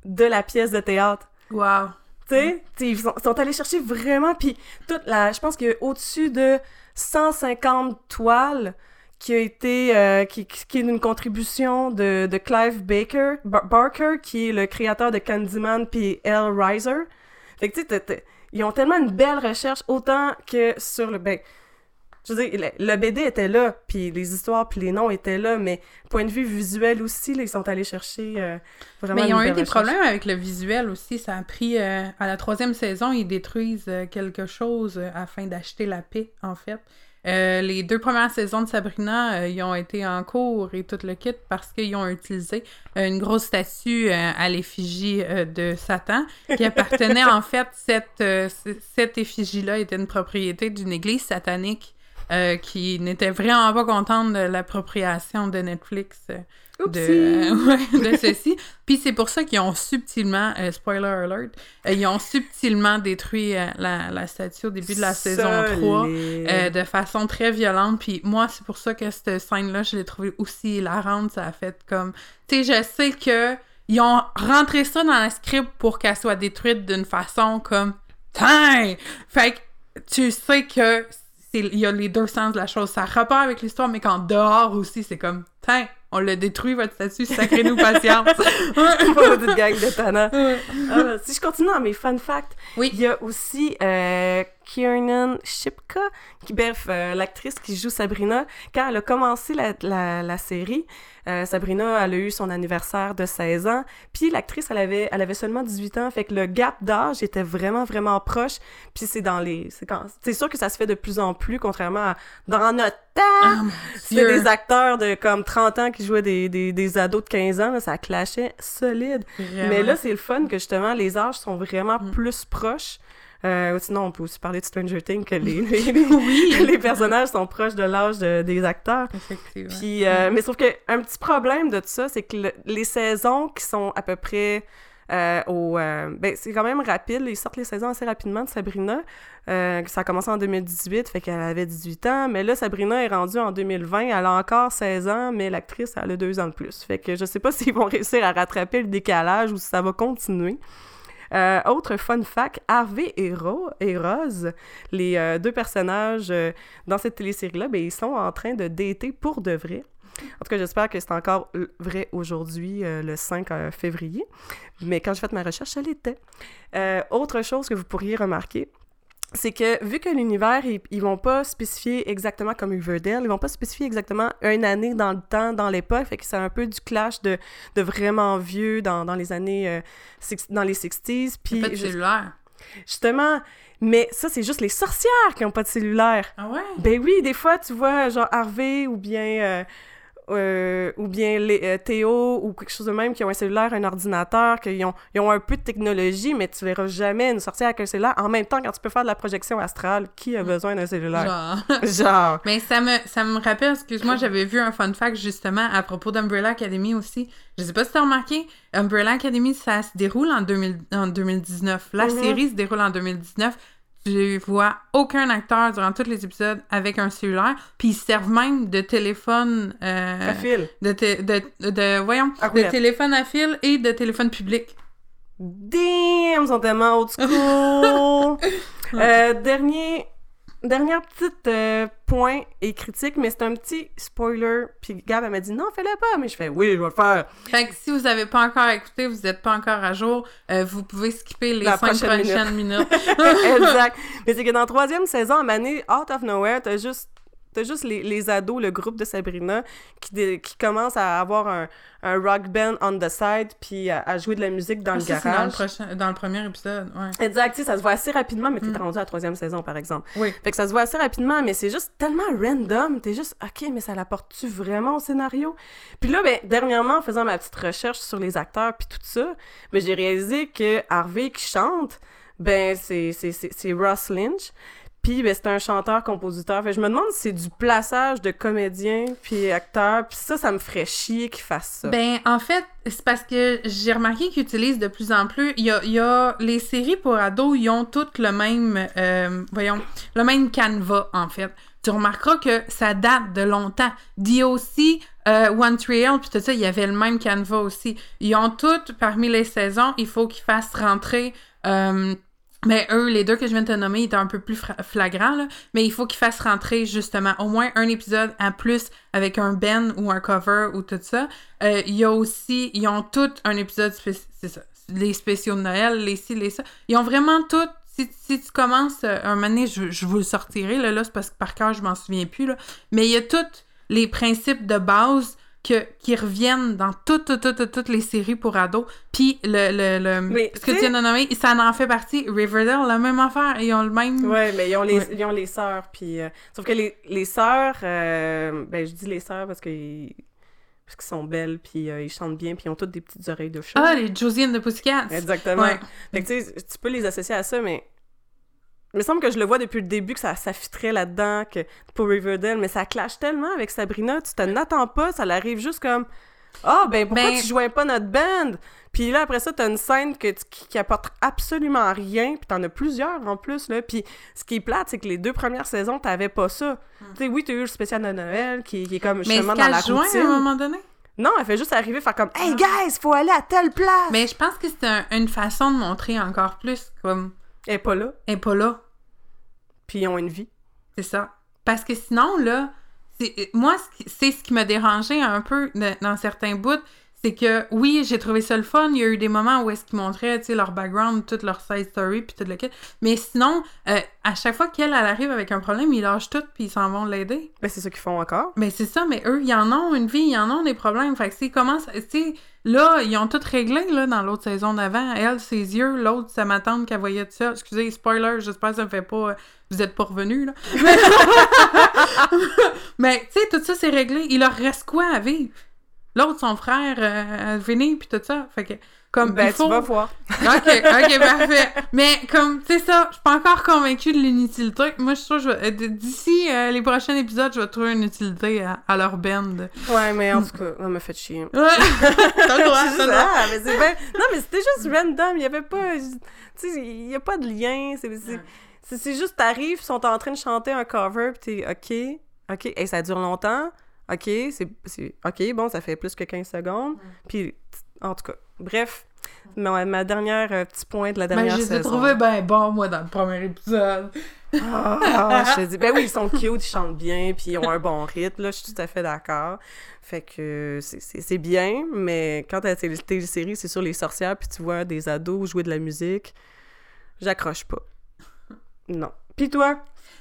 de la pièce de théâtre. Wow. Tu sais, ils sont, sont allés chercher vraiment, puis toute la, je pense a au-dessus de 150 toiles qui a été, euh, qui, qui est une contribution de, de Clive Baker, Bar- Barker, qui est le créateur de Candyman puis Hellraiser. Fait que tu sais, ils ont tellement une belle recherche, autant que sur le, ben, je veux dire, le, BD était là, puis les histoires puis les noms étaient là, mais point de vue visuel aussi, là, ils sont allés chercher euh, vraiment Mais ils ont eu des recherche. problèmes avec le visuel aussi. Ça a pris. euh, à la troisième saison, ils détruisent euh, quelque chose afin d'acheter la paix, en fait. Euh, les deux premières saisons de Sabrina, ils ont été en cours et tout le kit parce qu'ils ont utilisé une grosse statue à l'effigie de Satan qui appartenait [LAUGHS] en fait, cette, cette effigie-là était une propriété d'une église satanique euh, qui n'était vraiment pas contente de l'appropriation de Netflix. euh, de, euh, [LAUGHS] ouais, de ceci. Puis c'est pour ça qu'ils ont subtilement, spoiler alert, ils ont subtilement détruit la, la statue au début de la saison 3 Solide. euh, de façon très violente. Puis moi, c'est pour ça que cette scène-là, je l'ai trouvée aussi hilarante. Ça a fait comme... Tu sais, je sais que ils ont rentré ça dans le script pour qu'elle soit détruite d'une façon comme... Tain! Fait que tu sais que il y a les deux sens de la chose. Ça a rapport avec l'histoire, mais qu'en dehors aussi, c'est comme... Tain! On l'a détruit, votre statue, sacrez-nous patience. [LAUGHS] Maudite gang de. Ouais. Ah, si je continue dans mes fun facts, Oui. il y a aussi euh, Kiernan Shipka, qui, bref, euh, l'actrice qui joue Sabrina. Quand elle a commencé la, la, la série, euh, Sabrina, elle a eu son anniversaire de 16 ans, puis l'actrice, elle avait, elle avait seulement 18 ans, fait que le gap d'âge était vraiment, vraiment proche, puis c'est dans les... C'est c'est sûr que ça se fait de plus en plus, contrairement à dans notre temps! Ah, mon C'était Dieu. des acteurs de comme 30 ans qui jouaient des, des, des ados de 15 ans, là, ça clashait solide. Vraiment. Mais là, c'est le fun que justement, les âges sont vraiment Mm. plus proches. Euh, sinon, on peut aussi parler de Stranger Things, que les, les, [LAUGHS] les- Oui. [LAUGHS] les personnages sont proches de l'âge de- des acteurs. Effectivement. Puis, euh, mais sauf que un petit problème de tout ça, c'est que le- les saisons qui sont à peu près euh, au... euh, ben, c'est quand même rapide. Ils sortent les saisons assez rapidement de Sabrina. Euh, ça a commencé en 2018, fait qu'elle avait 18 ans. Mais là, Sabrina est rendue en 2020. Elle a encore 16 ans, mais l'actrice, elle a deux ans de plus. Fait que je sais pas [LAUGHS] s'ils vont réussir à rattraper le décalage ou si ça va continuer. Euh, autre fun fact, Harvey et, Ro et Rose, les euh, deux personnages euh, dans cette télésérie-là, ben, ils sont en train de dater pour de vrai. En tout cas, j'espère que c'est encore vrai aujourd'hui, le 5 euh, février. Mais quand j'ai fait ma recherche, ça l'était. Autre chose que vous pourriez remarquer, c'est que vu que l'univers, ils, ils vont pas spécifier exactement comme Riverdale, ils vont pas spécifier exactement une année dans le temps, dans l'époque, fait que c'est un peu du clash de, de vraiment vieux dans, dans les années, euh, six- dans les 60s, Il y a puis... pas de cellulaire. Justement, mais ça, c'est juste les sorcières qui ont pas de cellulaire. Ah ouais? Ben oui, des fois, tu vois, genre Harvey ou bien... euh, euh, ou bien les, euh, Théo ou quelque chose de même qui ont un cellulaire, un ordinateur, qu'ils ont, ils ont un peu de technologie, mais tu verras jamais une sorcière avec un cellulaire. En même temps, quand tu peux faire de la projection astrale, qui a besoin d'un cellulaire? Genre. [LAUGHS] Genre. Mais ça me, ça me rappelle, excuse-moi, j'avais vu un fun fact justement à propos d'Umbrella Academy aussi. Je sais pas si t'as remarqué, Umbrella Academy, ça se déroule en, 2000 en 2019. La Mhm. série se déroule en 2019. Tu vois aucun acteur durant tous les épisodes avec un cellulaire, puis ils servent même de téléphone... euh, À fil. de, de, de, voyons, À de téléphone à fil et de téléphone public. Damn, ils sont tellement old school. [LAUGHS] Euh, dernier, dernière petite euh, point et critique, mais c'est un petit spoiler. Puis Gab, elle m'a dit non, fais-le pas. Mais je fais oui, je vais le faire. Fait que si vous avez pas encore écouté, vous êtes pas encore à jour, euh, vous pouvez skipper les La cinq prochaine prochaines minutes. [LAUGHS] exact. [LAUGHS] Mais c'est que dans la troisième saison, à Mané, out of nowhere, t'as juste. T'as juste les, les ados, le groupe de Sabrina, qui, dé- qui commencent à avoir un, un rock band on the side, puis à, à jouer de la musique dans le Ça, c'est dans le, garage. prochain, dans le premier épisode, ouais. Exact, ça se voit assez rapidement, mais t'es Mm. rendu à la troisième saison, par exemple. Oui. Fait que ça se voit assez rapidement, mais c'est juste tellement random. T'es juste, OK, mais ça l'apporte-tu vraiment au scénario? Puis là, ben, dernièrement, en faisant ma petite recherche sur les acteurs puis tout ça, ben, j'ai réalisé que Harvey qui chante, ben, c'est Ross Lynch. Puis, ben, c'est un chanteur-compositeur. Fait je me demande si c'est du plaçage de comédien puis acteur. Puis ça, ça me ferait chier qu'il fasse ça. Ben, en fait, c'est parce que j'ai remarqué qu'ils utilisent de plus en plus. Il y a, y a les séries pour ados, ils ont toutes le même, euh, voyons, le même canevas, en fait. Tu remarqueras que ça date de longtemps. DOC, euh, One Tree Hill, puis tout ça, il y avait le même canevas aussi. Ils ont toutes, parmi les saisons, il faut qu'ils fassent rentrer. Euh, mais eux, les deux que je viens de te nommer, ils étaient un peu plus flagrants, là. Mais il faut qu'ils fassent rentrer, justement, au moins un épisode en plus avec un ben ou un cover ou tout ça. Euh, Il y a aussi, ils ont tout un épisode c'est ça, les spéciaux de Noël, les ci, les ça. Ils ont vraiment tout. Si, si tu commences euh, un moment donné, je, je vous le sortirai, là, là c'est parce que par cœur, je m'en souviens plus, là. Mais il y a tous les principes de base que, qui reviennent dans toutes, toutes, toutes, toutes les séries pour ados. Puis le, le, le Mais, ce que tu viens de nommer, ça en fait partie. Riverdale, la même affaire. Ils ont le même... Ouais, mais ils ont les, Ouais. ils ont les sœurs, puis... euh, sauf que les, les sœurs, euh, ben, je dis les sœurs parce qu'ils parce qu'ils sont belles, puis euh, ils chantent bien, puis ils ont toutes des petites oreilles de chat. Ah, les Josie and the Pussycats. Exactement. Ouais. Fait que, tu peux les associer à ça, mais... Il me semble que je le vois depuis le début que ça, ça fitterait là-dedans, que pour Riverdale, mais ça clash tellement avec Sabrina, tu te n'attends pas, ça l'arrive juste comme... Ah, ben pourquoi Ben- tu jouais pas notre band? Puis là, après ça, t'as une scène que tu- qui, qui apporte absolument rien, puis t'en as plusieurs en plus, là. Puis ce qui est plate, c'est que les deux premières saisons, t'avais pas ça. Tu sais, oui, t'as eu le spécial de Noël, qui, qui est comme Mais justement est-ce dans la joint routine. à un moment donné? Non, elle fait juste arriver, faire comme « Hey, guys, faut aller à telle place! Mais je pense que c'est un- une façon de montrer encore plus comme Elle est pas là, elle est pas là. puis ils ont une vie. C'est ça. Parce que sinon, là, c'est- moi, c'est ce qui m'a dérangé un peu dans certains bouts, c'est que, oui, j'ai trouvé ça le fun. Il y a eu des moments où est-ce qu'ils montraient, tu sais, leur background, toute leur side story, puis tout le kit. Mais sinon, euh, à chaque fois qu'elle, elle arrive avec un problème, ils lâchent tout, puis ils s'en vont l'aider. Ben, c'est ça qu'ils font encore. Mais c'est ça, mais eux, ils en ont une vie, ils en ont des problèmes. Fait que s'ils commencent, tu sais, là, ils ont tout réglé, là, dans l'autre saison d'avant. Elle, ses yeux, l'autre, ça m'attend qu'elle voyait de ça. Excusez, spoiler, j'espère que ça me fait pas... euh, Vous êtes pas revenus, là. [LAUGHS] [LAUGHS] mais, tu sais, tout ça, c'est réglé. Il leur reste quoi à vivre? L'autre, son frère, euh, à venir, puis tout ça. Fait que, comme, Ben, il faut... tu vas voir. [LAUGHS] Ok, ok, parfait. Mais comme, c'est ça, je suis pas encore convaincue de l'inutilité. Moi, je que vais- euh, d- d'ici euh, les prochains épisodes, je vais trouver une utilité à, à leur band. Ouais, mais en tout cas, ça m'a fait chier. Ouais. [LAUGHS] [LAUGHS] T'as le droit, C'est t'as le droit. ça, mais c'est ben- Non, mais c'était juste random. Il y avait pas... Tu sais, il y a pas de lien. C'est c'est- c'est- c'est juste, t'arrives, ils sont en train de chanter un cover, pis t'es OK, OK, et ça dure longtemps. OK, c'est... c'est- OK, bon, ça fait plus que 15 secondes. Puis, en tout cas, bref, ma, ma dernière euh, petit point de la Ben, dernière je ai saison. trouvés ben bons, moi, dans le premier épisode. Ah, je te dis, ben oui, ils sont [LAUGHS] cute, ils chantent bien, puis ils ont un bon rythme, là, je suis tout à fait d'accord. Fait que c'est- c'est c'est bien, mais quand t'as la télésérie, c'est sur les sorcières, puis tu vois des ados jouer de la musique, j'accroche pas. Non. Puis toi?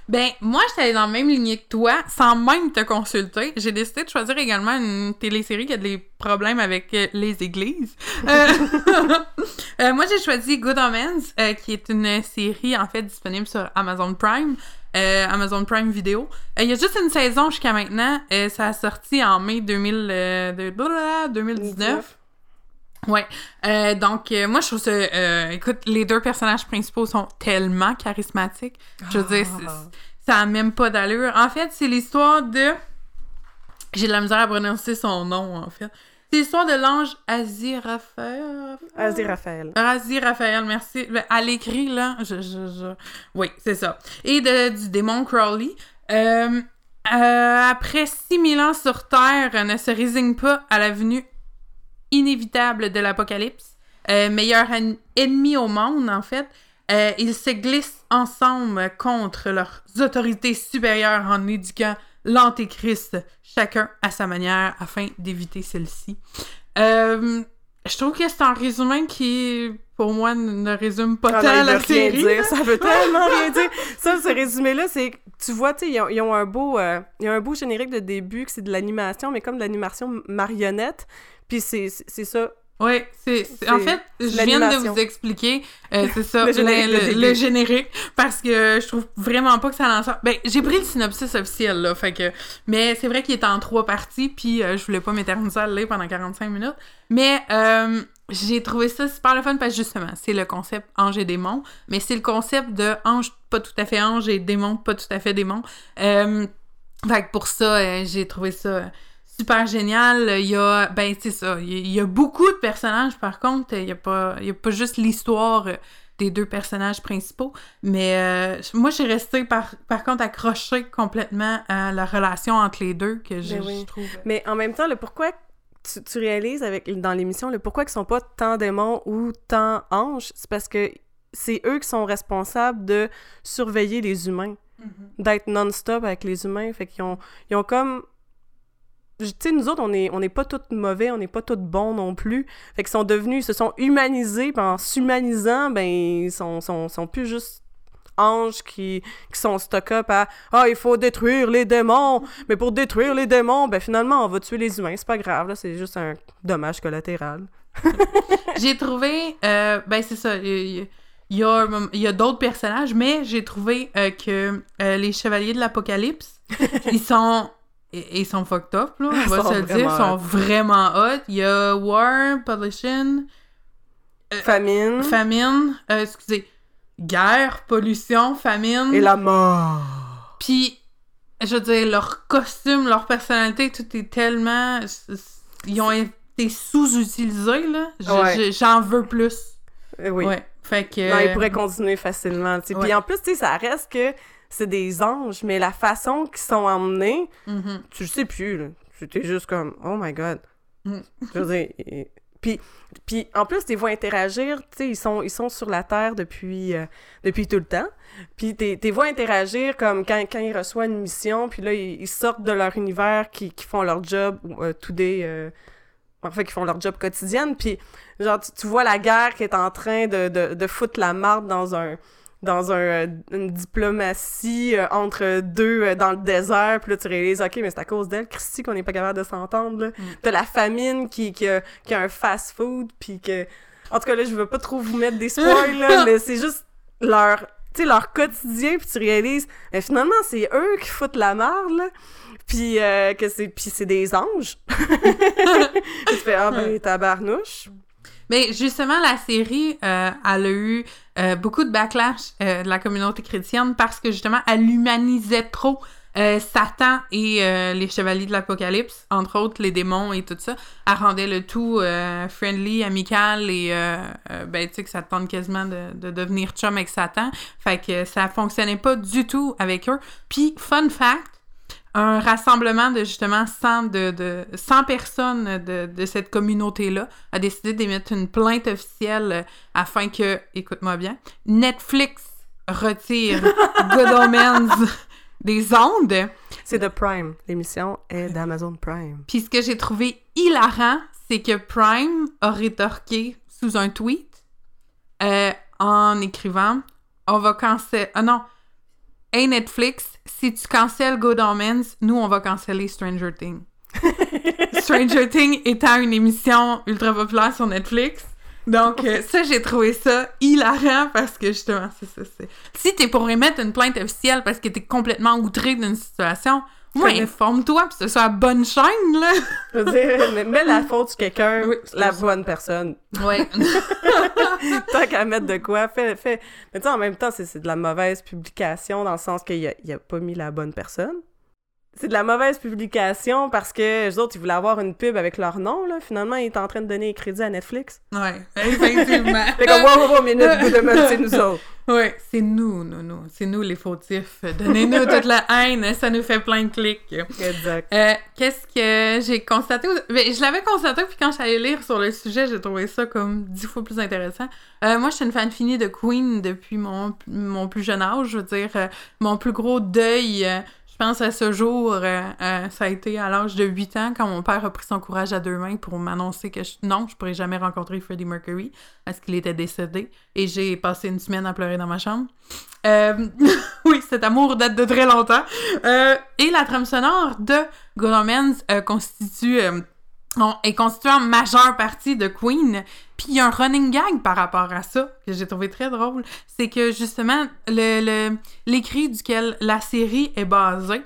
Ben, moi, j'étais allée dans la même lignée que toi, sans même te consulter. J'ai décidé de choisir également une télésérie qui a des problèmes avec euh, les églises. Euh, [LAUGHS] euh, moi, j'ai choisi Good Omens, qui est une série, en fait, disponible sur Amazon Prime. Amazon Prime Video. Euh, Il y a juste une saison jusqu'à maintenant. Ça a sorti en mai 2000, euh, de- blablabla, 2019. Ouais. Euh, donc, euh, moi, je trouve ça... euh, écoute, les deux personnages principaux sont tellement charismatiques. Je veux dire, Ah. ça a même pas d'allure. En fait, c'est l'histoire de... J'ai de la misère à prononcer son nom, en fait. C'est l'histoire de l'ange Aziraphale. Vas-y, Raphaël. Aziraphale, merci. Ben, À l'écrit, là, je, je, je... Oui, c'est ça. Et de, du démon Crowley. Euh, euh, après 6000 ans sur Terre, ne se résigne pas à la venue inévitable de l'apocalypse. Euh, meilleur en- ennemi au monde, en fait. Euh, ils se glissent ensemble contre leurs autorités supérieures en éduquant l'antéchrist, chacun à sa manière, afin d'éviter celle-ci. Euh, je trouve que c'est un résumé qui, pour moi, ne résume pas Ah tant la série. dire, ça veut tellement rien dire. Ça, ce résumé-là, c'est, tu vois, tu ils ont, ils ont un beau, euh, il y a un beau générique de début, que c'est de l'animation, mais comme de l'animation marionnette, puis c'est, ça. Oui, c'est, en fait, je viens de vous expliquer, euh, c'est ça, Le générique de le- début. le générique, parce que je trouve vraiment pas que ça l'ensemble. Ben, j'ai pris le synopsis officiel, là, fait que... Mais c'est vrai qu'il est en trois parties, puis euh, je voulais pas m'éterniser à le lire pendant 45 minutes. Mais euh, j'ai trouvé ça super le fun, parce que justement, c'est le concept ange et démon, mais c'est le concept de ange pas tout à fait ange et démon pas tout à fait démon. Fait que pour ça, j'ai trouvé ça super génial. Il y a, ben, c'est ça, il y a- beaucoup de personnages, par contre. Il y a pas, il y a pas juste l'histoire euh, des deux personnages principaux. Mais euh, moi, j'ai resté, par, par contre, accrochée complètement à la relation entre les deux, que je, Ben oui. je trouve... Mais en même temps, le pourquoi tu, tu réalises avec, dans l'émission, le pourquoi ils sont pas tant démons ou tant anges, c'est parce que c'est eux qui sont responsables de surveiller les humains. d'être non-stop avec les humains. Fait qu'ils ont, ils ont comme. Tu sais, nous autres, on n'est on est pas tous mauvais, on n'est pas tous bons non plus. Fait qu'ils sont devenus, ils se sont humanisés, puis en s'humanisant, ben, ils sont, sont, sont plus juste anges qui, qui sont stock-up à « Ah, il faut détruire les démons! Mais pour détruire les démons, ben finalement, on va tuer les humains. C'est pas grave, là, c'est juste un dommage collatéral. [LAUGHS] [LAUGHS] J'ai trouvé, euh, ben c'est ça, il y, a- il y a, il y a d'autres personnages, mais j'ai trouvé euh, que euh, les Chevaliers de l'Apocalypse, [LAUGHS] ils sont... Ils ils sont fucked up, là, on va se le dire, ils sont hot. vraiment hot. Il y a War, Publishing, Famine famine, euh, excusez, guerre, pollution, famine. et la mort. Puis, je veux dire, leur costume, leur personnalité, tout est tellement... Ils ont été sous-utilisés, là. Je- Ouais. je- J'en veux plus. Euh, Oui. Ouais. Fait que... Non, ils pourraient continuer facilement. tu sais. Puis en plus, tu sais, ça reste que c'est des anges, mais la façon qu'ils sont emmenés, Mhm. tu le sais plus. là. C'était juste comme, oh my god. Mm. Je veux dire, et- puis, puis en plus, tu les vois interagir, tu sais, ils sont, ils sont sur la Terre depuis, euh, depuis tout le temps. Puis tu les vois interagir comme quand, quand ils reçoivent une mission, puis là, ils, ils sortent de leur univers, qui, qui font leur job euh, today, euh, en fait, qui font leur job quotidienne. Puis, genre, tu, tu vois la guerre qui est en train de, de, de foutre la marde dans un dans un, euh, une diplomatie euh, entre deux euh, dans le désert, puis là tu réalises, ok, mais c'est à cause d'elle, Christy, qu'on n'est pas capable de s'entendre, là. Mm. T'as la famine qui, qui, a, qui a un fast-food, puis que... En tout cas, là, je veux pas trop vous mettre des spoils, là, [LAUGHS] mais c'est juste leur... Tu sais, leur quotidien, puis tu réalises, mais finalement, c'est eux qui foutent la merde, là. Puis euh, que c'est puis c'est des anges. [LAUGHS] tu fais ah ben tabarnouche. Mais justement, la série, euh, a eu euh, beaucoup de backlash euh, de la communauté chrétienne parce que justement, elle humanisait trop Satan et les chevaliers de l'Apocalypse, entre autres les démons et tout ça. Elle rendait le tout friendly, amical et ben tu sais que ça te tente quasiment de, de devenir chum avec Satan. Fait que ça fonctionnait pas du tout avec eux. Puis, fun fact, un rassemblement de justement 100, de, de 100 personnes de, de cette communauté-là a décidé d'émettre une plainte officielle afin que, écoute-moi bien, Netflix retire [LAUGHS] Good Omens des ondes. C'est de Prime. L'émission est d'Amazon Prime. Puis ce que j'ai trouvé hilarant, c'est que Prime a rétorqué sous un tweet euh, en écrivant On va canceller. Ah non, Hey Netflix, si tu cancelles Good Omens, nous on va canceller Stranger Things. [LAUGHS] Stranger Things étant une émission ultra populaire sur Netflix. Donc, euh, ça, j'ai trouvé ça hilarant parce que justement, c'est ça. c'est- Si t'es pour émettre une plainte officielle parce que t'es complètement outré d'une situation, moi, Fais-le. informe-toi, puis ce soit la bonne chaîne, là. Je veux dire, mais mets la faute sur quelqu'un, Oui, c'est la bonne personne. Ouais. [LAUGHS] Tant qu'à mettre de quoi, fais, fais. Mais tu sais, en même temps, c'est c'est de la mauvaise publication dans le sens qu'il a, il a pas mis la bonne personne. C'est de la mauvaise publication parce que les autres, ils voulaient avoir une pub avec leur nom, là. Finalement, ils étaient en train de donner les crédits à Netflix. ouais, effectivement. [LAUGHS] Fait wow, wow, wow, minute, c'est nous autres. Ouais, c'est nous, nous, nous. C'est nous les fautifs. Donnez-nous toute la haine, ça nous fait plein de clics. Exact. Euh, Qu'est-ce que j'ai constaté? Ben, je l'avais constaté, puis quand j'allais lire sur le sujet, j'ai trouvé ça comme dix fois plus intéressant. Euh, moi, je suis une fan finie de Queen depuis mon, mon plus jeune âge. Je veux dire, euh, mon plus gros deuil, je pense à ce jour, euh, euh, ça a été à l'âge de 8 ans, quand mon père a pris son courage à deux mains pour m'annoncer que je- non, je pourrais jamais rencontrer Freddie Mercury, parce qu'il était décédé. Et j'ai passé une semaine à pleurer dans ma chambre. Euh, [LAUGHS] oui, cet amour date de très longtemps. Euh, et la trame sonore de Good euh, constitue, on- est constituée en majeure partie de Queen. Puis il y a un running gag par rapport à ça que j'ai trouvé très drôle. C'est que justement, le, le- l'écrit duquel la série est basée,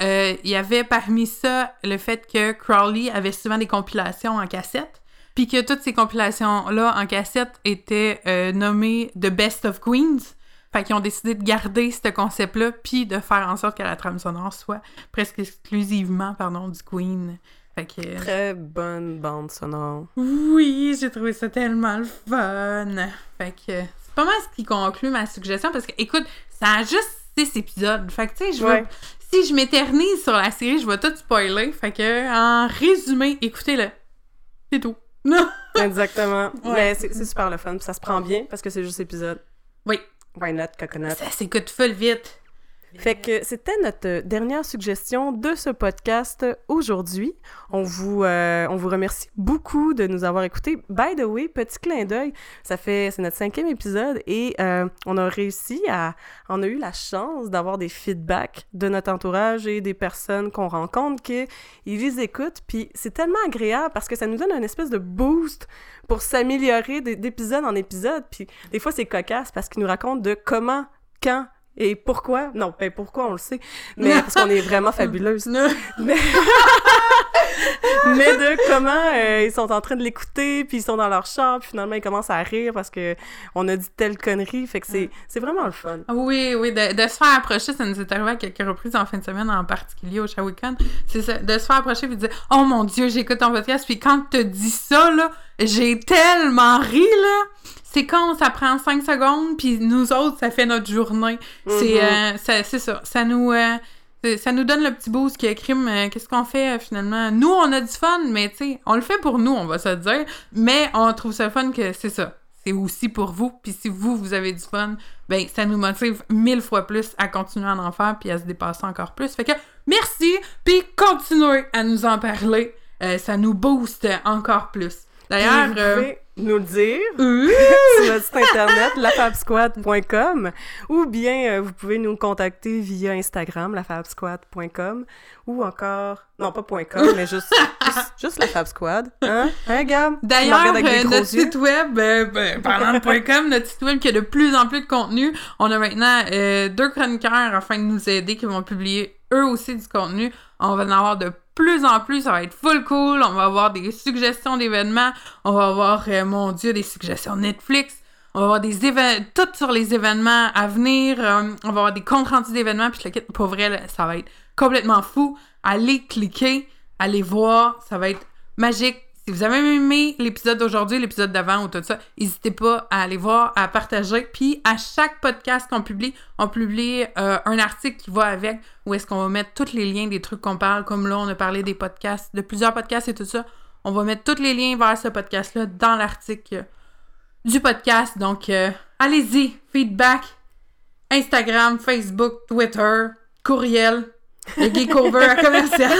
euh, il y avait parmi ça le fait que Crowley avait souvent des compilations en cassette. Puis que toutes ces compilations-là en cassette étaient euh, nommées The Best of Queens. Fait qu'ils ont décidé de garder ce concept-là, puis de faire en sorte que la trame sonore soit presque exclusivement, pardon, du Queen. Fait que... Très bonne bande sonore. Oui, j'ai trouvé ça tellement le fun. Fait que c'est pas mal ce qui conclut ma suggestion, parce que, écoute, ça a juste six épisodes. Fait que, tu sais, je veux... Si je m'éternise sur la série, je vais tout spoiler. Fait que, en résumé, écoutez-le. C'est tout. Non! [LAUGHS] Exactement. Ouais. Mais c'est super le fun. ça se prend bien parce que c'est juste épisode. Oui. Why not, coconut? Ça s'écoute full vite. Fait que c'était notre dernière suggestion de ce podcast aujourd'hui. On vous, euh, on vous remercie beaucoup de nous avoir écoutés. By the way, petit clin d'œil, ça fait c'est notre cinquième épisode et euh, on a réussi à, on a eu la chance d'avoir des feedbacks de notre entourage et des personnes qu'on rencontre que ils les écoutent. Puis c'est tellement agréable parce que ça nous donne un espèce de boost pour s'améliorer d'épisode en épisode. Puis des fois c'est cocasse parce qu'ils nous racontent de comment, quand et pourquoi? Non, ben pourquoi on le sait, mais parce qu'on est vraiment fabuleuse. Mais, [LAUGHS] mais de comment euh, ils sont en train de l'écouter, puis ils sont dans leur char, puis finalement ils commencent à rire parce que on a dit telle connerie. Fait que c'est c'est vraiment le fun. Oui, oui, de, de se faire approcher, ça nous est arrivé à quelques reprises en fin de semaine, en particulier au Shawicon. C'est ça, de se faire approcher et de dire Oh mon Dieu, j'écoute ton podcast, puis quand tu dis ça, là, j'ai tellement ri, là. C'est con, ça prend cinq secondes, puis nous autres, ça fait notre journée. C'est Mhm. euh, ça- ça, ça nous. euh, ça nous donne le petit boost que crime. euh, Qu'est-ce qu'on fait finalement? Nous, on a du fun, mais tu sais, on le fait pour nous, on va se dire. Mais on trouve ça fun que c'est ça. C'est aussi pour vous. Puis si vous, vous avez du fun, ben ça nous motive mille fois plus à continuer à en faire puis à se dépasser encore plus. Fait que merci, puis continuez à nous en parler. Ça nous booste encore plus. D'ailleurs, vous euh, pouvez nous le dire euh, [LAUGHS] sur notre site internet [LAUGHS] lafabsquad.com ou bien euh, vous pouvez nous contacter via Instagram lafabsquad.com ou encore non pas .com mais juste juste, juste lafabsquad hein? Hein Gab? D'ailleurs, euh, notre yeux. site web, euh, ben, parlant de .com, notre site web qui a de plus en plus de contenu, on a maintenant euh, deux chroniqueurs afin de nous aider qui vont publier eux aussi du contenu. On va en avoir de plus en plus, ça va être full cool. On va avoir des suggestions d'événements, on va avoir, euh, mon Dieu, des suggestions Netflix. On va avoir des événements, tout sur les événements à venir. euh, on va avoir des comptes d'événements. Puis je le quitte, pour vrai, ça va être complètement fou. Allez cliquer, allez voir, ça va être magique. Si vous avez aimé l'épisode d'aujourd'hui, l'épisode d'avant ou tout ça, n'hésitez pas à aller voir, à partager. Puis à chaque podcast qu'on publie, on publie euh, un article qui va avec où est-ce qu'on va mettre tous les liens des trucs qu'on parle. Comme là, on a parlé des podcasts, de plusieurs podcasts et tout ça. On va mettre tous les liens vers ce podcast-là dans l'article du podcast. Donc, euh, allez-y, feedback, Instagram, Facebook, Twitter, courriel, le geekover à commercial. [LAUGHS]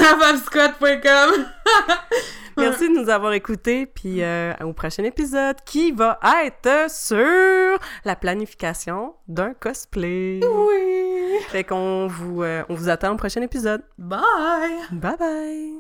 [LAUGHS] Merci de nous avoir écoutés, puis euh, au prochain épisode qui va être sur la planification d'un cosplay. Oui. Fait qu'on vous, euh, on vous attend au prochain épisode. Bye! Bye bye!